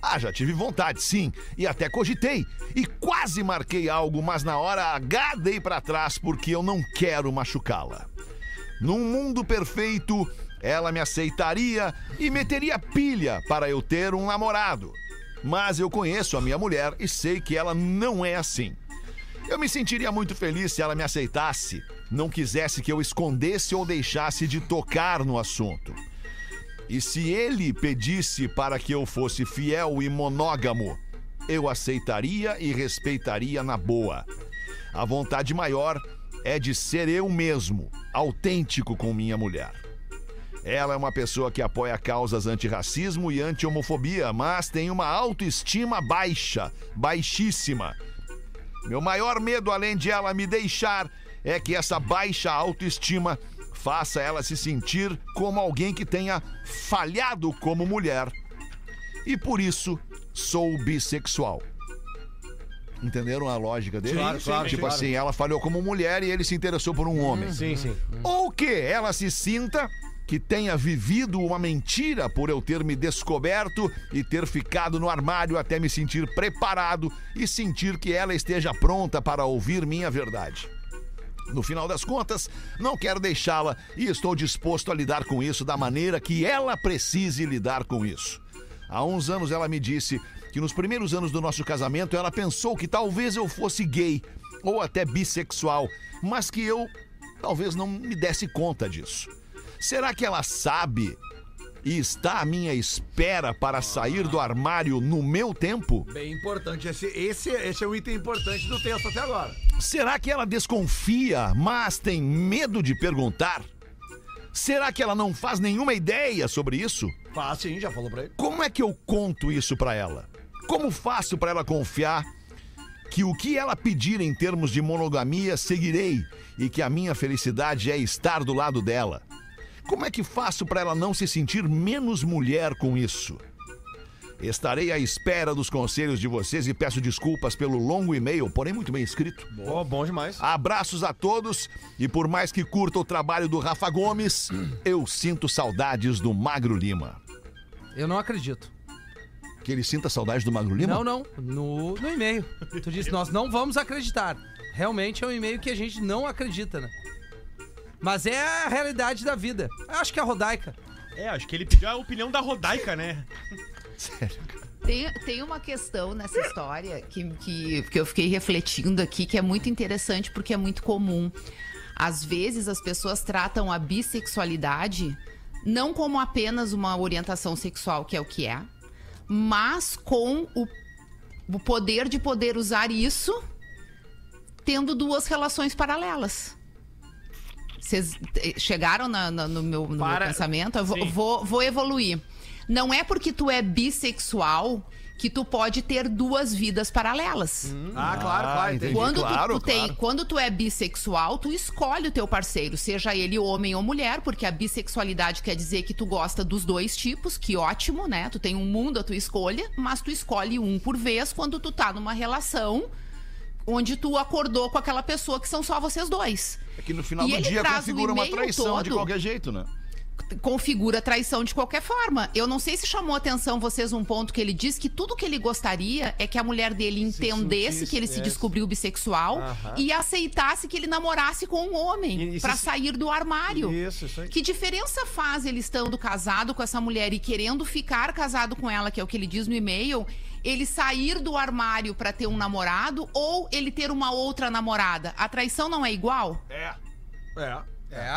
Ah, já tive vontade, sim, e até cogitei. E quase marquei algo, mas na hora H dei pra trás porque eu não quero machucá-la. Num mundo perfeito, ela me aceitaria e meteria pilha para eu ter um namorado. Mas eu conheço a minha mulher e sei que ela não é assim. Eu me sentiria muito feliz se ela me aceitasse, não quisesse que eu escondesse ou deixasse de tocar no assunto. E se ele pedisse para que eu fosse fiel e monógamo, eu aceitaria e respeitaria na boa. A vontade maior é de ser eu mesmo, autêntico com minha mulher. Ela é uma pessoa que apoia causas antirracismo e anti-homofobia, mas tem uma autoestima baixa, baixíssima. Meu maior medo, além de ela me deixar, é que essa baixa autoestima faça ela se sentir como alguém que tenha falhado como mulher. E por isso sou bissexual. Entenderam a lógica dele? Claro, claro, Tipo claro. assim, ela falhou como mulher e ele se interessou por um homem. Sim, sim. Ou que ela se sinta que tenha vivido uma mentira por eu ter me descoberto e ter ficado no armário até me sentir preparado e sentir que ela esteja pronta para ouvir minha verdade. No final das contas, não quero deixá-la e estou disposto a lidar com isso da maneira que ela precise lidar com isso. Há uns anos ela me disse que nos primeiros anos do nosso casamento ela pensou que talvez eu fosse gay ou até bissexual, mas que eu talvez não me desse conta disso. Será que ela sabe e está à minha espera para sair do armário no meu tempo? Bem importante. Esse, esse, esse é o item importante do texto até agora. Será que ela desconfia, mas tem medo de perguntar? Será que ela não faz nenhuma ideia sobre isso? Faz sim, já falou pra ele. Como é que eu conto isso pra ela? Como faço pra ela confiar que o que ela pedir em termos de monogamia seguirei e que a minha felicidade é estar do lado dela? Como é que faço pra ela não se sentir menos mulher com isso? Estarei à espera dos conselhos de vocês e peço desculpas pelo longo e-mail, porém muito bem escrito. Ó, bom demais. Abraços a todos e por mais que curta o trabalho do Rafa Gomes, eu sinto saudades do Magro Lima. Eu não acredito. Que ele sinta saudades do Magro Lima? Não, não. No, no e-mail. Tu disse, nós não vamos acreditar. Realmente é um e-mail que a gente não acredita, né? Mas é a realidade da vida. Eu acho que é a Rodaica. É, acho que ele pediu a opinião da Rodaica, né? Tem, tem uma questão nessa história que, que, que eu fiquei refletindo aqui, que é muito interessante porque é muito comum. Às vezes as pessoas tratam a bissexualidade não como apenas uma orientação sexual, que é o que é, mas com o, o poder de poder usar isso tendo duas relações paralelas. Vocês eh, chegaram na- na- no, meu, no meu Para- pensamento? Eu vou, vou, vou evoluir. Não é porque tu é bissexual que tu pode ter duas vidas paralelas. Ah, claro, claro. entendi. Quando, tu- claro, tu, tem, claro. quando tu é bissexual, tu escolhe o teu parceiro, seja ele homem ou mulher, porque a bissexualidade quer dizer que tu gosta dos dois tipos, que ótimo, né? Tu tem um mundo à tua escolha, mas tu escolhe um por vez quando tu tá numa relação onde tu acordou com aquela pessoa que são só vocês dois. É que no final E do dia configura uma traição de todo. qualquer jeito, né? Configura traição de qualquer forma. Eu não sei se chamou atenção vocês um ponto que ele diz que tudo que ele gostaria é que a mulher dele entendesse sentisse, que ele se é. descobriu bissexual Aham. e aceitasse que ele namorasse com um homem pra se- sair do armário. Isso, isso aí. Que diferença faz ele estando casado com essa mulher e querendo ficar casado com ela, que é o que ele diz no e-mail, ele sair do armário pra ter um namorado ou ele ter uma outra namorada? A traição não é igual? É. É.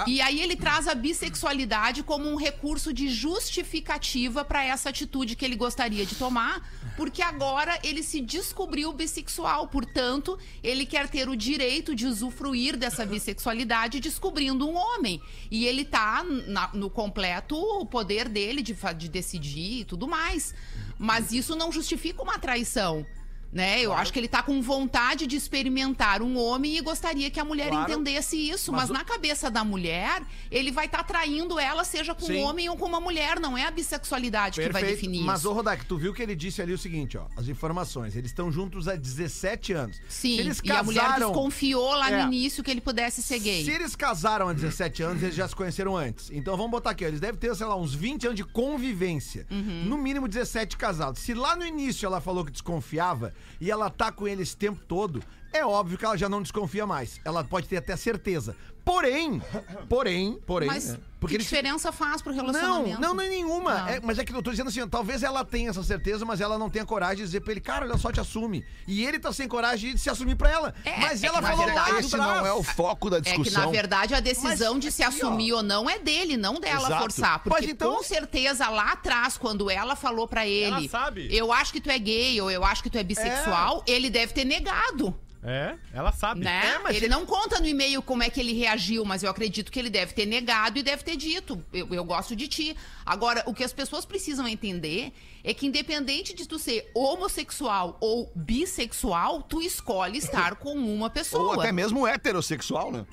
E aí ele traz a bissexualidade como um recurso de justificativa para essa atitude que ele gostaria de tomar, porque agora ele se descobriu bissexual, portanto, ele quer ter o direito de usufruir dessa bissexualidade descobrindo um homem. E ele tá na- no completo poder dele de, de decidir e tudo mais. Mas isso não justifica uma traição. Né? Eu acho que ele tá com vontade de experimentar um homem e gostaria que a mulher Claro. entendesse isso. Mas Mas, o- na cabeça da mulher, ele vai estar traindo ela, seja com Sim. um homem ou com uma mulher. Não é a bissexualidade que vai Perfeito. definir Mas, isso. ô Rodak, tu viu que ele disse ali o seguinte, ó. As informações. Eles estão juntos há 17 anos. Sim, eles e a mulher casaram- desconfiou lá É. no início que ele pudesse ser gay. Se eles casaram há 17 anos, eles já se conheceram antes. Então vamos botar aqui, ó, eles devem ter, sei lá, uns 20 anos de convivência. Uhum. No mínimo 17 casados. Se lá no início ela falou que desconfiava e ela tá com ele esse tempo todo, é óbvio que ela já não desconfia mais. Ela pode ter até certeza. Porém, porém, porém. Mas é, porque que eles diferença faz pro relacionamento? não, não é nenhuma. Não. É, mas é que eu tô dizendo assim, talvez ela tenha essa certeza, mas ela não tenha coragem de dizer pra ele, cara, olha só, te assume. E ele tá sem coragem de se assumir pra ela. É, mas é ela que, falou verdade, lá Esse atrás. não é o foco da É que, na discussão. verdade, a decisão Mas de se aqui, ó. assumir ou não é dele, não dela Exato. forçar. Porque Mas então- com certeza lá atrás, quando ela falou pra ele, Ela sabe. eu acho que tu é gay ou eu acho que tu é bissexual, ele deve ter negado, É, ela sabe. né? É, mas ele ele- não conta no e-mail como é que ele reagiu, mas eu acredito que ele deve ter negado e deve ter dito, eu, eu gosto de ti. Agora, o que as pessoas precisam entender é que independente de tu ser homossexual ou bissexual, tu escolhe estar com uma pessoa. Ou até mesmo heterossexual, né?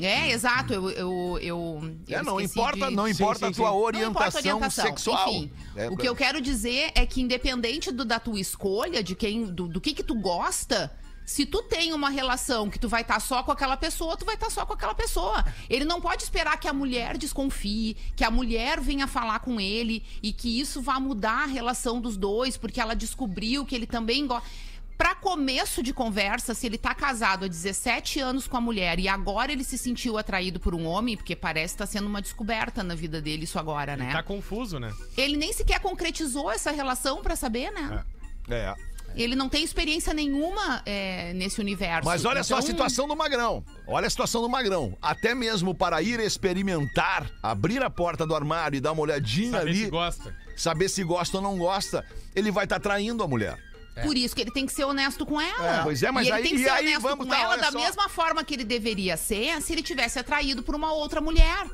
É, exato. Eu, eu, eu, É, eu não esqueci importa, de- não Sim, importa sim, a tua sim. Não orientação, importa a orientação. sexual. Enfim, É, o que eu quero dizer é que independente do, da tua escolha, de quem, do, do que que tu gosta, se tu tem uma relação que tu vai estar só com aquela pessoa, tu vai estar só com aquela pessoa. Ele não pode esperar que a mulher desconfie, que a mulher venha falar com ele e que isso vá mudar a relação dos dois, porque ela descobriu que ele também gosta. Pra começo de conversa, se ele tá casado há 17 anos com a mulher e agora ele se sentiu atraído por um homem, porque parece que tá sendo uma descoberta na vida dele isso agora, né? Tá confuso, né? Ele nem sequer concretizou essa relação pra saber, né? É. Ele não tem experiência nenhuma é, nesse universo. Mas olha só a Então, situação do Magrão. Olha a situação do Magrão. Até mesmo para ir experimentar, abrir a porta do armário e dar uma olhadinha Saber ali, se gosta. saber se gosta ou não gosta, ele vai estar traindo a mulher. Por isso que ele tem que ser honesto com ela. Pois é, mas e ele aí- tem que ser aí, honesto vamos, com tá, ela da só. mesma forma que ele deveria ser se ele tivesse atraído por uma outra mulher.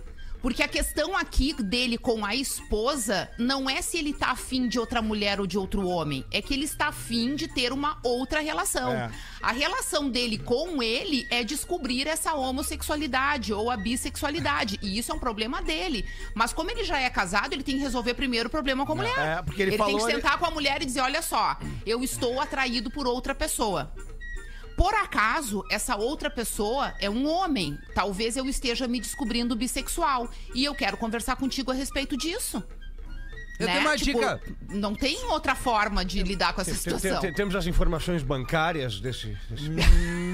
Porque a questão aqui dele com a esposa não é se ele tá afim de outra mulher ou de outro homem. É que ele está afim de ter uma outra relação. É. A relação dele com ele é descobrir essa homossexualidade ou a bissexualidade. E isso é um problema dele. Mas como ele já é casado, ele tem que resolver primeiro o problema com a mulher. É, porque ele tem falou que ali- sentar com a mulher e dizer: olha só, eu estou atraído por outra pessoa. Por acaso, essa outra pessoa é um homem. Talvez eu esteja me descobrindo bissexual. E eu quero conversar contigo a respeito disso. Eu né? tenho uma Tipo, dica. Não tem outra forma de lidar com essa situação. tem- temos as informações bancárias desse. desse-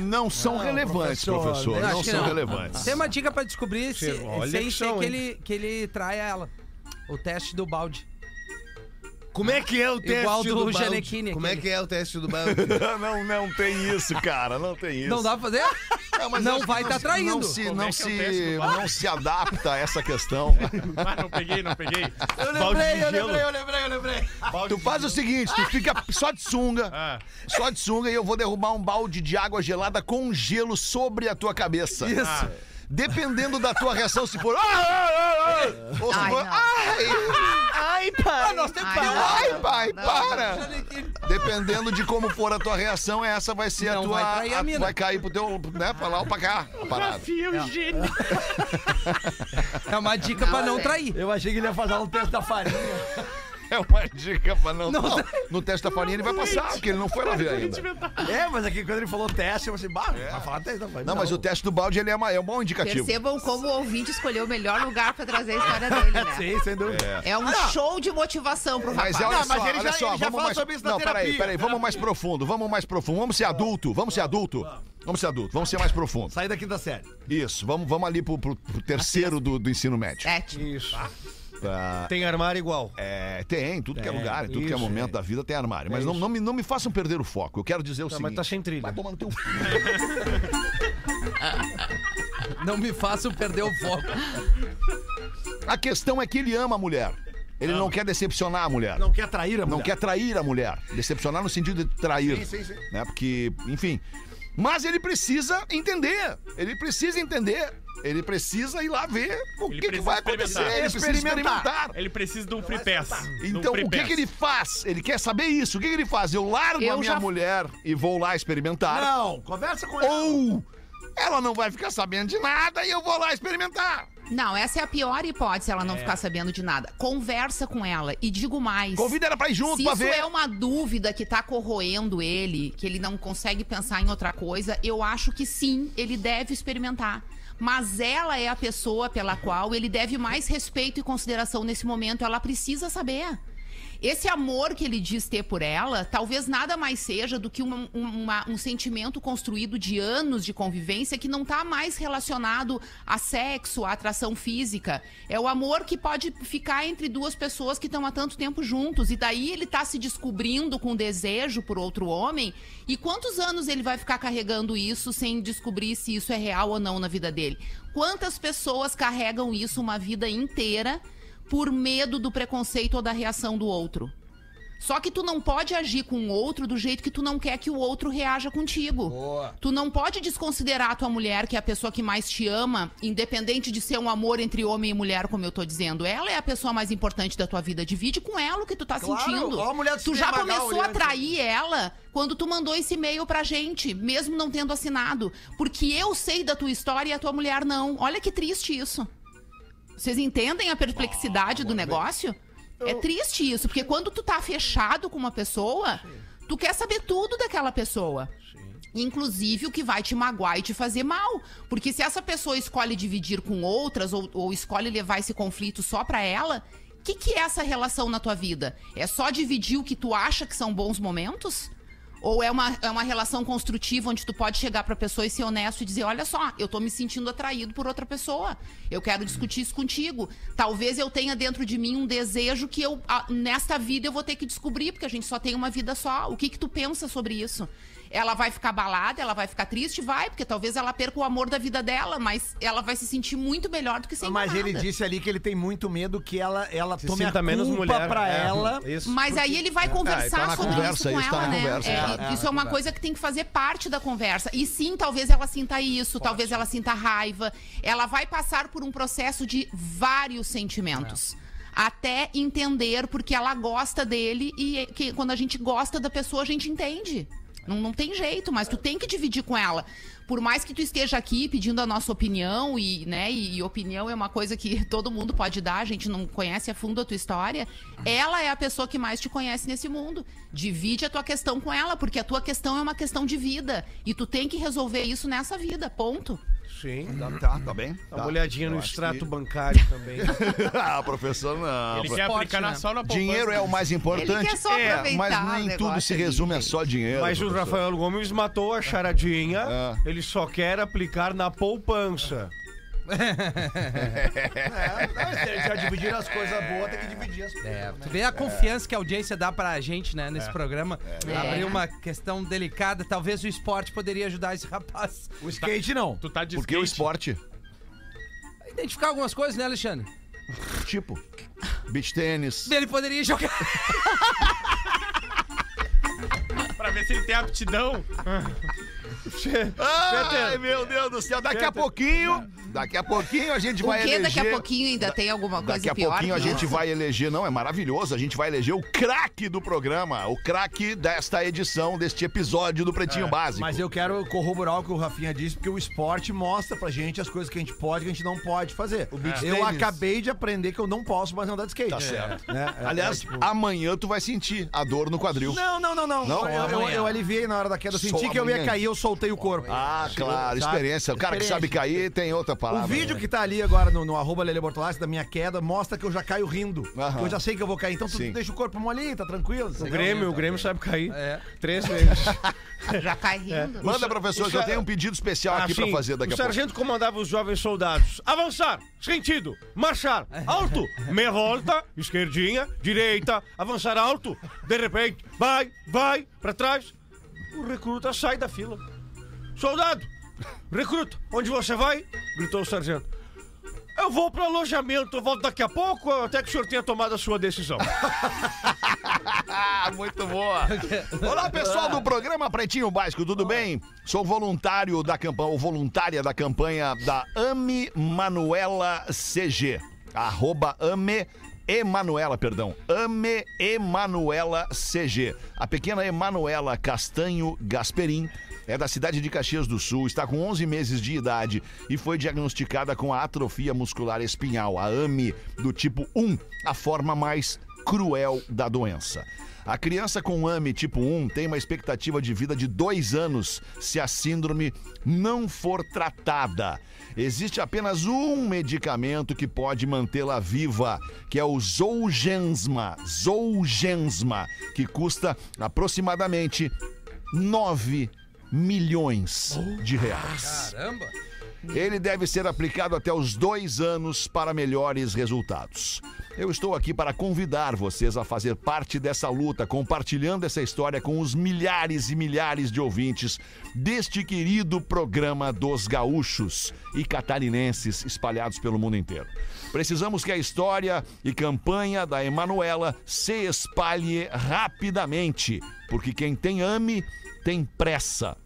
Não são relevantes, professor, professor. Não que são não. relevantes. Tem uma dica pra descobrir se, olha sem que são, que ele, que ele traia ela. O teste do balde. Como é que é o teste Igual do balde? Gianecchini, Como é que é o teste do balde? não, não tem isso, cara. Não tem isso. Não dá pra fazer? mas não acho que vai tá traindo. Não se, não, é é se, do balde? não se adapta a essa questão. Ah, não peguei, não peguei. Eu Balde lembrei, eu lembrei, eu lembrei, eu lembrei. Tu faz o seguinte, tu fica só de sunga, Ah. só de sunga e eu vou derrubar um balde de água gelada com gelo sobre a tua cabeça. Isso. Ah. Dependendo da tua reação, se for. "Ah, ah, ah", ou se for. não. Ai, ai, pai. nós temos que Ai, pai, para. Dependendo de como for a tua reação, essa vai ser a Não tua. vai trair a a- mina. vai cair pro teu. né, pra lá ou pra cá. a parada. Desafio higiênico. É uma dica pra não é. trair. Eu achei que ele ia fazer um teste da farinha. É uma dica pra não. não, no teste da farinha ele vai passar, porque ele não foi lá ver ainda. É, mas aqui quando ele falou teste, eu falei, bah, vai falar teste da farinha. Não, mas o teste do balde ele é, uma- é um bom indicativo. Percebam como o ouvinte escolheu o melhor lugar pra trazer a história dele, né? Sim, sem dúvida. É um show de motivação pro Mas rapaz. é, olha Não, só, mas ele olha já- só, ele já mais... sobre isso na Não, peraí, terapia. peraí, vamos mais profundo, vamos mais profundo, vamos ser adulto, vamos ser adulto. Vamos ser adulto, vamos ser mais profundo. Sair daqui da série. Isso, vamos, vamos ali pro, pro- pro terceiro do, do ensino médio. É, tipo, Isso. Tá. Tem armário igual. É, tem, tudo que é Tem, lugar, em tudo que é isso, momento é. da vida tem armário. Mas É não, não, me, não me façam perder o foco. Eu quero dizer o Tá, seguinte. mas tá sem trilha. Vai tomar no teu. Não me façam perder o foco. A questão é que ele ama a mulher. Ele não quer decepcionar a mulher. Não quer trair a mulher. Não quer trair a mulher. Decepcionar no sentido de trair. Sim, sim, sim. Né? Porque, enfim. Mas ele precisa entender. Ele precisa entender Ele precisa ir lá ver o Ele que, que vai acontecer. experimentar. Ele precisa experimentar. Ele precisa de um free pass. um Então, free o que, pass. que ele faz? Ele quer saber isso. O que, que ele faz? Eu largo Eu a minha já- mulher e vou lá experimentar. Não, conversa com ela. Ou ela não vai ficar sabendo de nada e eu vou lá experimentar. Não, essa é a pior hipótese, ela não ficar sabendo de nada. Conversa com ela e digo mais. Convida ela pra ir junto Se pra isso ver. é uma dúvida que tá corroendo ele, que ele não consegue pensar em outra coisa, eu acho que sim, ele deve experimentar. Mas ela é a pessoa pela qual ele deve mais respeito e consideração nesse momento. Ela precisa saber. Esse amor que ele diz ter por ela, talvez nada mais seja do que uma- uma- um sentimento construído de anos de convivência que não está mais relacionado a sexo, a atração física. É o amor que pode ficar entre duas pessoas que estão há tanto tempo juntos. E daí ele está se descobrindo com desejo por outro homem. E quantos anos ele vai ficar carregando isso sem descobrir se isso é real ou não na vida dele? Quantas pessoas carregam isso uma vida inteira? Por medo do preconceito ou da reação do outro. Só que tu não pode agir com o outro do jeito que tu não quer que o outro reaja contigo. Tu não pode desconsiderar a tua mulher, que é a pessoa que mais te ama, independente de ser um amor entre homem e mulher, como eu tô dizendo. Ela é a pessoa mais importante da tua vida. Divide com ela o que tu tá Claro, sentindo. ó mulher tu já começou a trair ela quando tu mandou esse e-mail pra gente, mesmo não tendo assinado. Porque eu sei da tua história e a tua mulher não. Olha que triste isso. Vocês entendem a perplexidade do negócio? É triste isso, porque quando tu tá fechado com uma pessoa, tu quer saber tudo daquela pessoa. Inclusive o que vai te magoar e te fazer mal. Porque se essa pessoa escolhe dividir com outras ou, ou escolhe levar esse conflito só pra ela, o que, que é essa relação na tua vida? É só dividir o que tu acha que são bons momentos? Ou é uma, é uma relação construtiva onde tu pode chegar pra pessoa e ser honesto e dizer: olha só, eu tô me sentindo atraído por outra pessoa. Eu quero discutir isso contigo. Talvez eu tenha dentro de mim um desejo que eu, nesta vida, eu vou ter que descobrir, porque a gente só tem uma vida só. O que, que tu pensa sobre isso? Ela vai ficar balada, ela vai ficar triste? Vai, porque talvez ela perca o amor da vida dela, mas ela vai se sentir muito melhor do que sem Mas ele disse ali que ele tem muito medo que ela, ela Se tome a sinta culpa menos mulher. pra É, ela. Isso. Mas aí ele vai conversar tá na sobre conversa, isso com isso tá ela, na né? conversa, É, tá. isso é uma coisa que tem que fazer parte da conversa. E sim, talvez ela sinta isso, talvez ela sinta raiva. Ela vai passar por um processo de vários sentimentos. Até entender porque ela gosta dele e que quando a gente gosta da pessoa, a gente entende. Não, não tem jeito, mas tu tem que dividir com ela. Por mais que tu esteja aqui pedindo a nossa opinião, e, né, e, opinião é uma coisa que todo mundo pode dar, a gente não conhece a fundo a tua história, ela é a pessoa que mais te conhece nesse mundo. Divide a tua questão com ela, porque a tua questão é uma questão de vida. E tu tem que resolver isso nessa vida, ponto. Sim. Tá, tá bem? Dá Tá. uma olhadinha Eu no extrato que- bancário também. ah, professor, não. Ele quer Esporte, aplicar na né? só na poupança. Dinheiro é o mais importante. Ele quer só é, mas o nem tudo se resume a só dinheiro. Mas o professor. Rafael Gomes matou a charadinha. Ah. Ele só quer aplicar na poupança. É, não, já dividiram as coisas boas, tem que dividir as coisas. É, tu vê a confiança que a audiência dá pra gente, né, nesse programa. É. Abrir uma questão delicada. Talvez o esporte poderia ajudar esse rapaz. O skate não. Tu tá de Porque o skate. esporte, a Identificar algumas coisas, né, Alexandre? tipo, beach tênis. Ele poderia jogar. Pra ver se ele tem aptidão. Ai, meu Deus do céu. Daqui a pouquinho, daqui a pouquinho a gente O vai que eleger... daqui a pouquinho ainda tem alguma coisa Daqui a pior? pouquinho a gente vai eleger, não, é maravilhoso, a gente vai eleger o craque do programa, o craque desta edição, deste episódio do Pretinho Básico. Mas eu quero corroborar o que o Rafinha disse, porque o esporte mostra pra gente as coisas que a gente pode e que a gente não pode fazer. beach Eu tênis. acabei de aprender que eu não posso mais andar de skate. Tá certo. Né? É, Aliás, é, tipo- amanhã tu vai sentir a dor no quadril. Não, não, não, não. Não? Eu, eu, eu aliviei na hora da queda. Eu Só senti que eu ia cair, eu soltei o corpo. Ah, claro, experiência. O cara que sabe cair tem outra palavra. O vídeo né? que tá ali agora no, no arroba Lele Bortolassi da minha queda mostra que eu já caio rindo. Aham. Eu já sei que eu vou cair. Então tu Sim. deixa o corpo molinho, tá tranquilo. O Grêmio, o Grêmio sabe cair. É. Três vezes. Já cai rindo. Manda, professor, o que eu sa- tenho um pedido especial aqui pra fazer daqui o a pouco. sargento comandava os jovens soldados. Avançar, sentido, marchar, alto, meia volta, esquerdinha, direita, avançar alto. De repente, vai, vai, pra trás. O recruta sai da fila. Soldado, recruta, onde você vai? Gritou o sargento. Eu vou pro alojamento, eu volto daqui a pouco, até que o senhor tenha tomado a sua decisão. Muito boa. Olá, pessoal do programa Pretinho Básico, tudo bem? Sou voluntário da campanha, ou voluntária da campanha da Ame Manuela CG. Arroba Ame Emanuela, perdão. Ame Emanuela CG. A pequena Emanuela Castanho Gasperim é da cidade de Caxias do Sul, está com 11 meses de idade e foi diagnosticada com a atrofia muscular espinhal, a AMI, do tipo 1, a forma mais cruel da doença. A criança com AMI tipo 1 tem uma expectativa de vida de dois anos se a síndrome não for tratada. Existe apenas um medicamento que pode mantê-la viva, que é o Zolgensma. Zolgensma, que custa aproximadamente 9 milhões de reais. Caramba! Ele deve ser aplicado até os dois anos para melhores resultados. Eu estou aqui para convidar vocês a fazer parte dessa luta, compartilhando essa história com os milhares e milhares de ouvintes deste querido programa dos gaúchos e catarinenses espalhados pelo mundo inteiro. Precisamos que a história e campanha da Emanuela se espalhe rapidamente, porque quem tem ame tem pressa.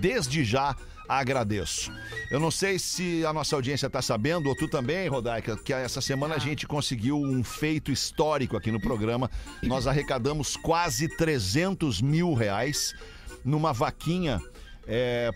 Desde já agradeço. Eu não sei se a nossa audiência está sabendo, ou tu também, Rodaica, que essa semana a gente conseguiu um feito histórico aqui no programa. Nós arrecadamos quase 300 mil reais numa vaquinha.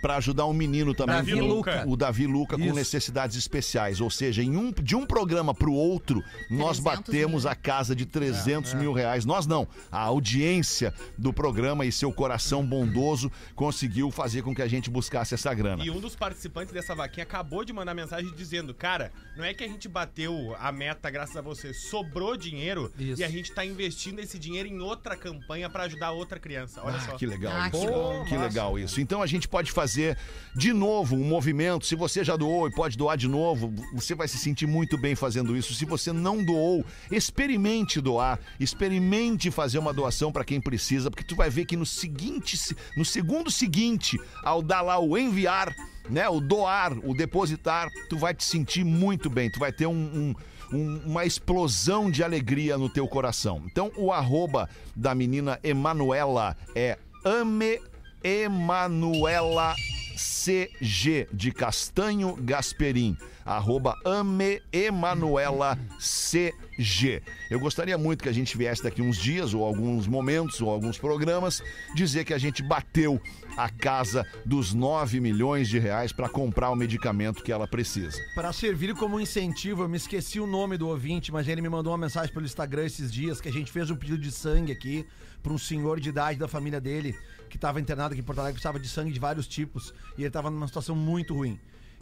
Para ajudar um menino também, Davi o- Luca. o Davi Luca, com Isso. necessidades especiais. Ou seja, em um, de um programa para o outro, nós 300 batemos mil. a casa de 300 É, mil reais. Nós não. A audiência do programa e seu coração bondoso conseguiu fazer com que a gente buscasse essa grana. E um dos participantes dessa vaquinha acabou de mandar mensagem dizendo: Cara, não é que a gente bateu a meta graças a você, sobrou dinheiro Isso. e a gente tá investindo esse dinheiro em outra campanha pra ajudar outra criança. Olha só. Ah, que legal Ah, isso. que bom. que legal isso. Então a gente pode fazer de novo um movimento. Se você já doou e pode doar de novo, você vai se sentir muito bem fazendo isso. Se você não doou, experimente doar, experimente fazer uma doação para quem precisa, porque tu vai ver que no seguinte, no segundo seguinte, ao dar lá o enviar, né, o doar, o depositar, tu vai te sentir muito bem. Tu vai ter um um- uma explosão de alegria no teu coração. Então, o arroba da menina Emanuela é Ame Emanuela CG de Castanho Gasperim. Arroba Ame Emanuela CG. Eu gostaria muito que a gente viesse daqui uns dias, ou alguns momentos, ou alguns programas, dizer que a gente bateu a casa dos 9 milhões de reais para comprar o medicamento que ela precisa. Para servir como incentivo, eu me esqueci o nome do ouvinte, mas ele me mandou uma mensagem pelo Instagram esses dias que a gente fez um pedido de sangue aqui para um senhor de idade da família dele que estava internado aqui em Porto Alegre, precisava de sangue de vários tipos e ele estava numa situação muito ruim.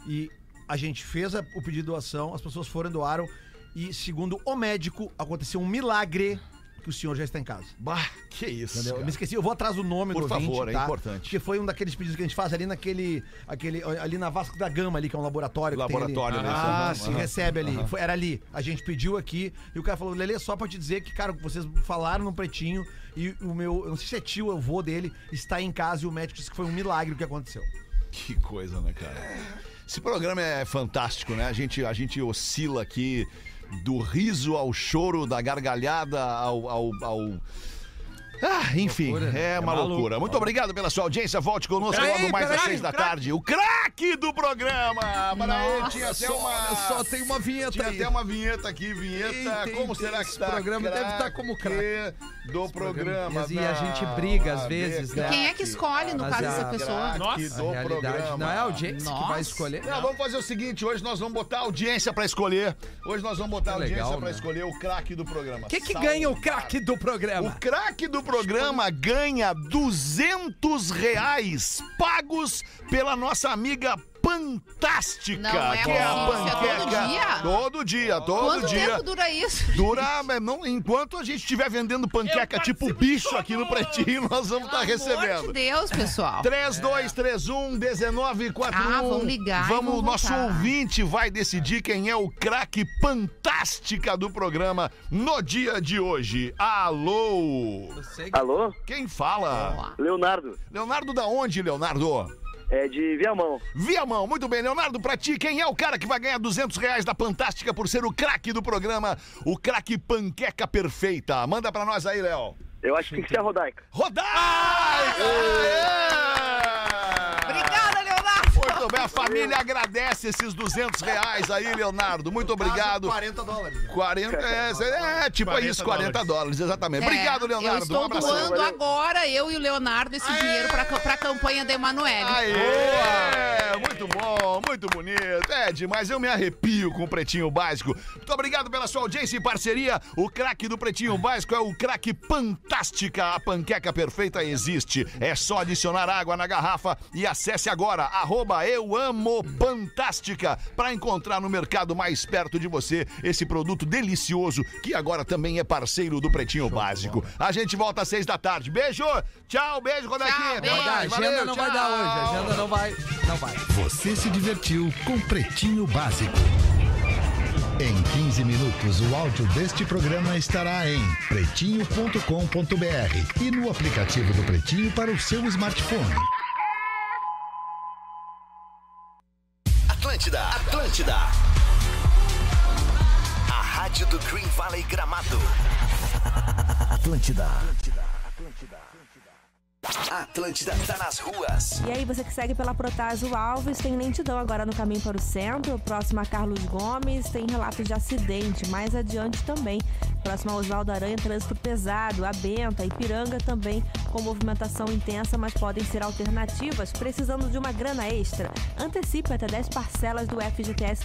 E a gente fez a- o pedido de doação, as pessoas foram doaram e, segundo o médico, aconteceu um milagre que o senhor já está em casa. Bah, que isso. Eu me esqueci, eu vou atrás do nome Por do ouvinte, favor, é tá? importante. Porque foi um daqueles pedidos que a gente faz ali naquele. Aquele, ali na Vasco da Gama, ali, que é um laboratório. que. Laboratório, né? Ah, sim, aham. recebe ali. Foi- era ali. A gente pediu aqui e o cara falou: Lele, só pra te dizer que, cara, vocês falaram no pretinho e o meu. Eu não sei se é tio ou avô dele, está em casa e o médico disse que foi um milagre o que aconteceu. Que coisa, né, cara? Esse programa é fantástico, né? A gente, a gente oscila aqui do riso ao choro, da gargalhada ao. ao, ao- Ah, enfim, é uma loucura. Muito obrigado pela sua audiência. Volte conosco Peraí, logo mais às seis da craque. tarde. O craque do programa! Para aí, Nossa, tinha até Só, uma. só, tem uma vinheta Tinha aí. até uma vinheta aqui, vinheta. Tem, como tem. será que Esse está? programa deve estar como craque. do programa. E a gente briga às vezes, né? Quem é que escolhe, no Mas caso, a- essa pessoa? Nossa, do A realidade programa. não é a audiência que vai Nossa. escolher. Não, vamos fazer o seguinte, hoje nós vamos botar a audiência pra escolher. Hoje nós vamos botar a audiência pra né? escolher o craque do programa. O que que ganha o craque do O programa? craque do programa ganha 200 reais pagos pela nossa amiga Fantástica, Não é que é a é panqueca. todo dia? Todo dia, todo Quanto dia. tempo dura isso? Dura, mas não, enquanto a gente estiver vendendo panqueca tipo bicho aqui no Pretinho, nós vamos estar amor recebendo. de Deus, pessoal. 3231 1941. Ah, vamos ligar e Vamos, vamos nosso ouvinte vai decidir quem é o craque fantástica do programa no dia de hoje. Alô? Alô? Quem fala? Leonardo. Leonardo da onde, Leonardo? É de Viamão. Viamão, muito bem. Leonardo, pra ti, quem é o cara que vai ganhar 200 reais da Fantástica por ser o craque do programa, o craque Panqueca Perfeita? Manda pra nós aí, Léo. Eu acho que tem que ser a Rodaica. Rodaica! A família agradece esses 200 reais aí, Leonardo. Muito obrigado. 40 dólares. 40, é, é, tipo 40 isso, 40 dólares, exatamente. Obrigado, É, Leonardo. Eu estou um abração. doando agora, eu e o Leonardo, esse dinheiro pra, pra campanha da Emanuele. Aê! Muito bom, muito bonito. É demais, eu me arrepio com o Pretinho Básico. Muito obrigado pela sua audiência e parceria. O craque do Pretinho Básico é o craque Fantástica. A panqueca perfeita existe. É só adicionar água na garrafa e acesse agora, arroba eu amo Fantástica, para encontrar no mercado mais perto de você esse produto delicioso que agora também é parceiro do Pretinho Básico. A gente volta às seis da tarde. Beijo, tchau, beijo, Rodaquinha. beijo. A agenda não vai dar hoje, a agenda não vai. Não vai. Você se divertiu com Pretinho Básico. Em 15 minutos, o áudio deste programa estará em pretinho.com.br e no aplicativo do Pretinho para o seu smartphone. Atlântida, Atlântida. A rádio do Green Valley Gramado. Atlântida. Atlântida tá nas ruas. E aí, você que segue pela Protásio Alves, tem lentidão agora no caminho para o centro, próximo a Carlos Gomes, tem relatos de acidente, mais adiante também. Próximo a Oswaldo Aranha, trânsito pesado, a Benta, Ipiranga também com movimentação intensa, mas podem ser alternativas. Precisando de uma grana extra? Antecipe até 10 parcelas do FGTS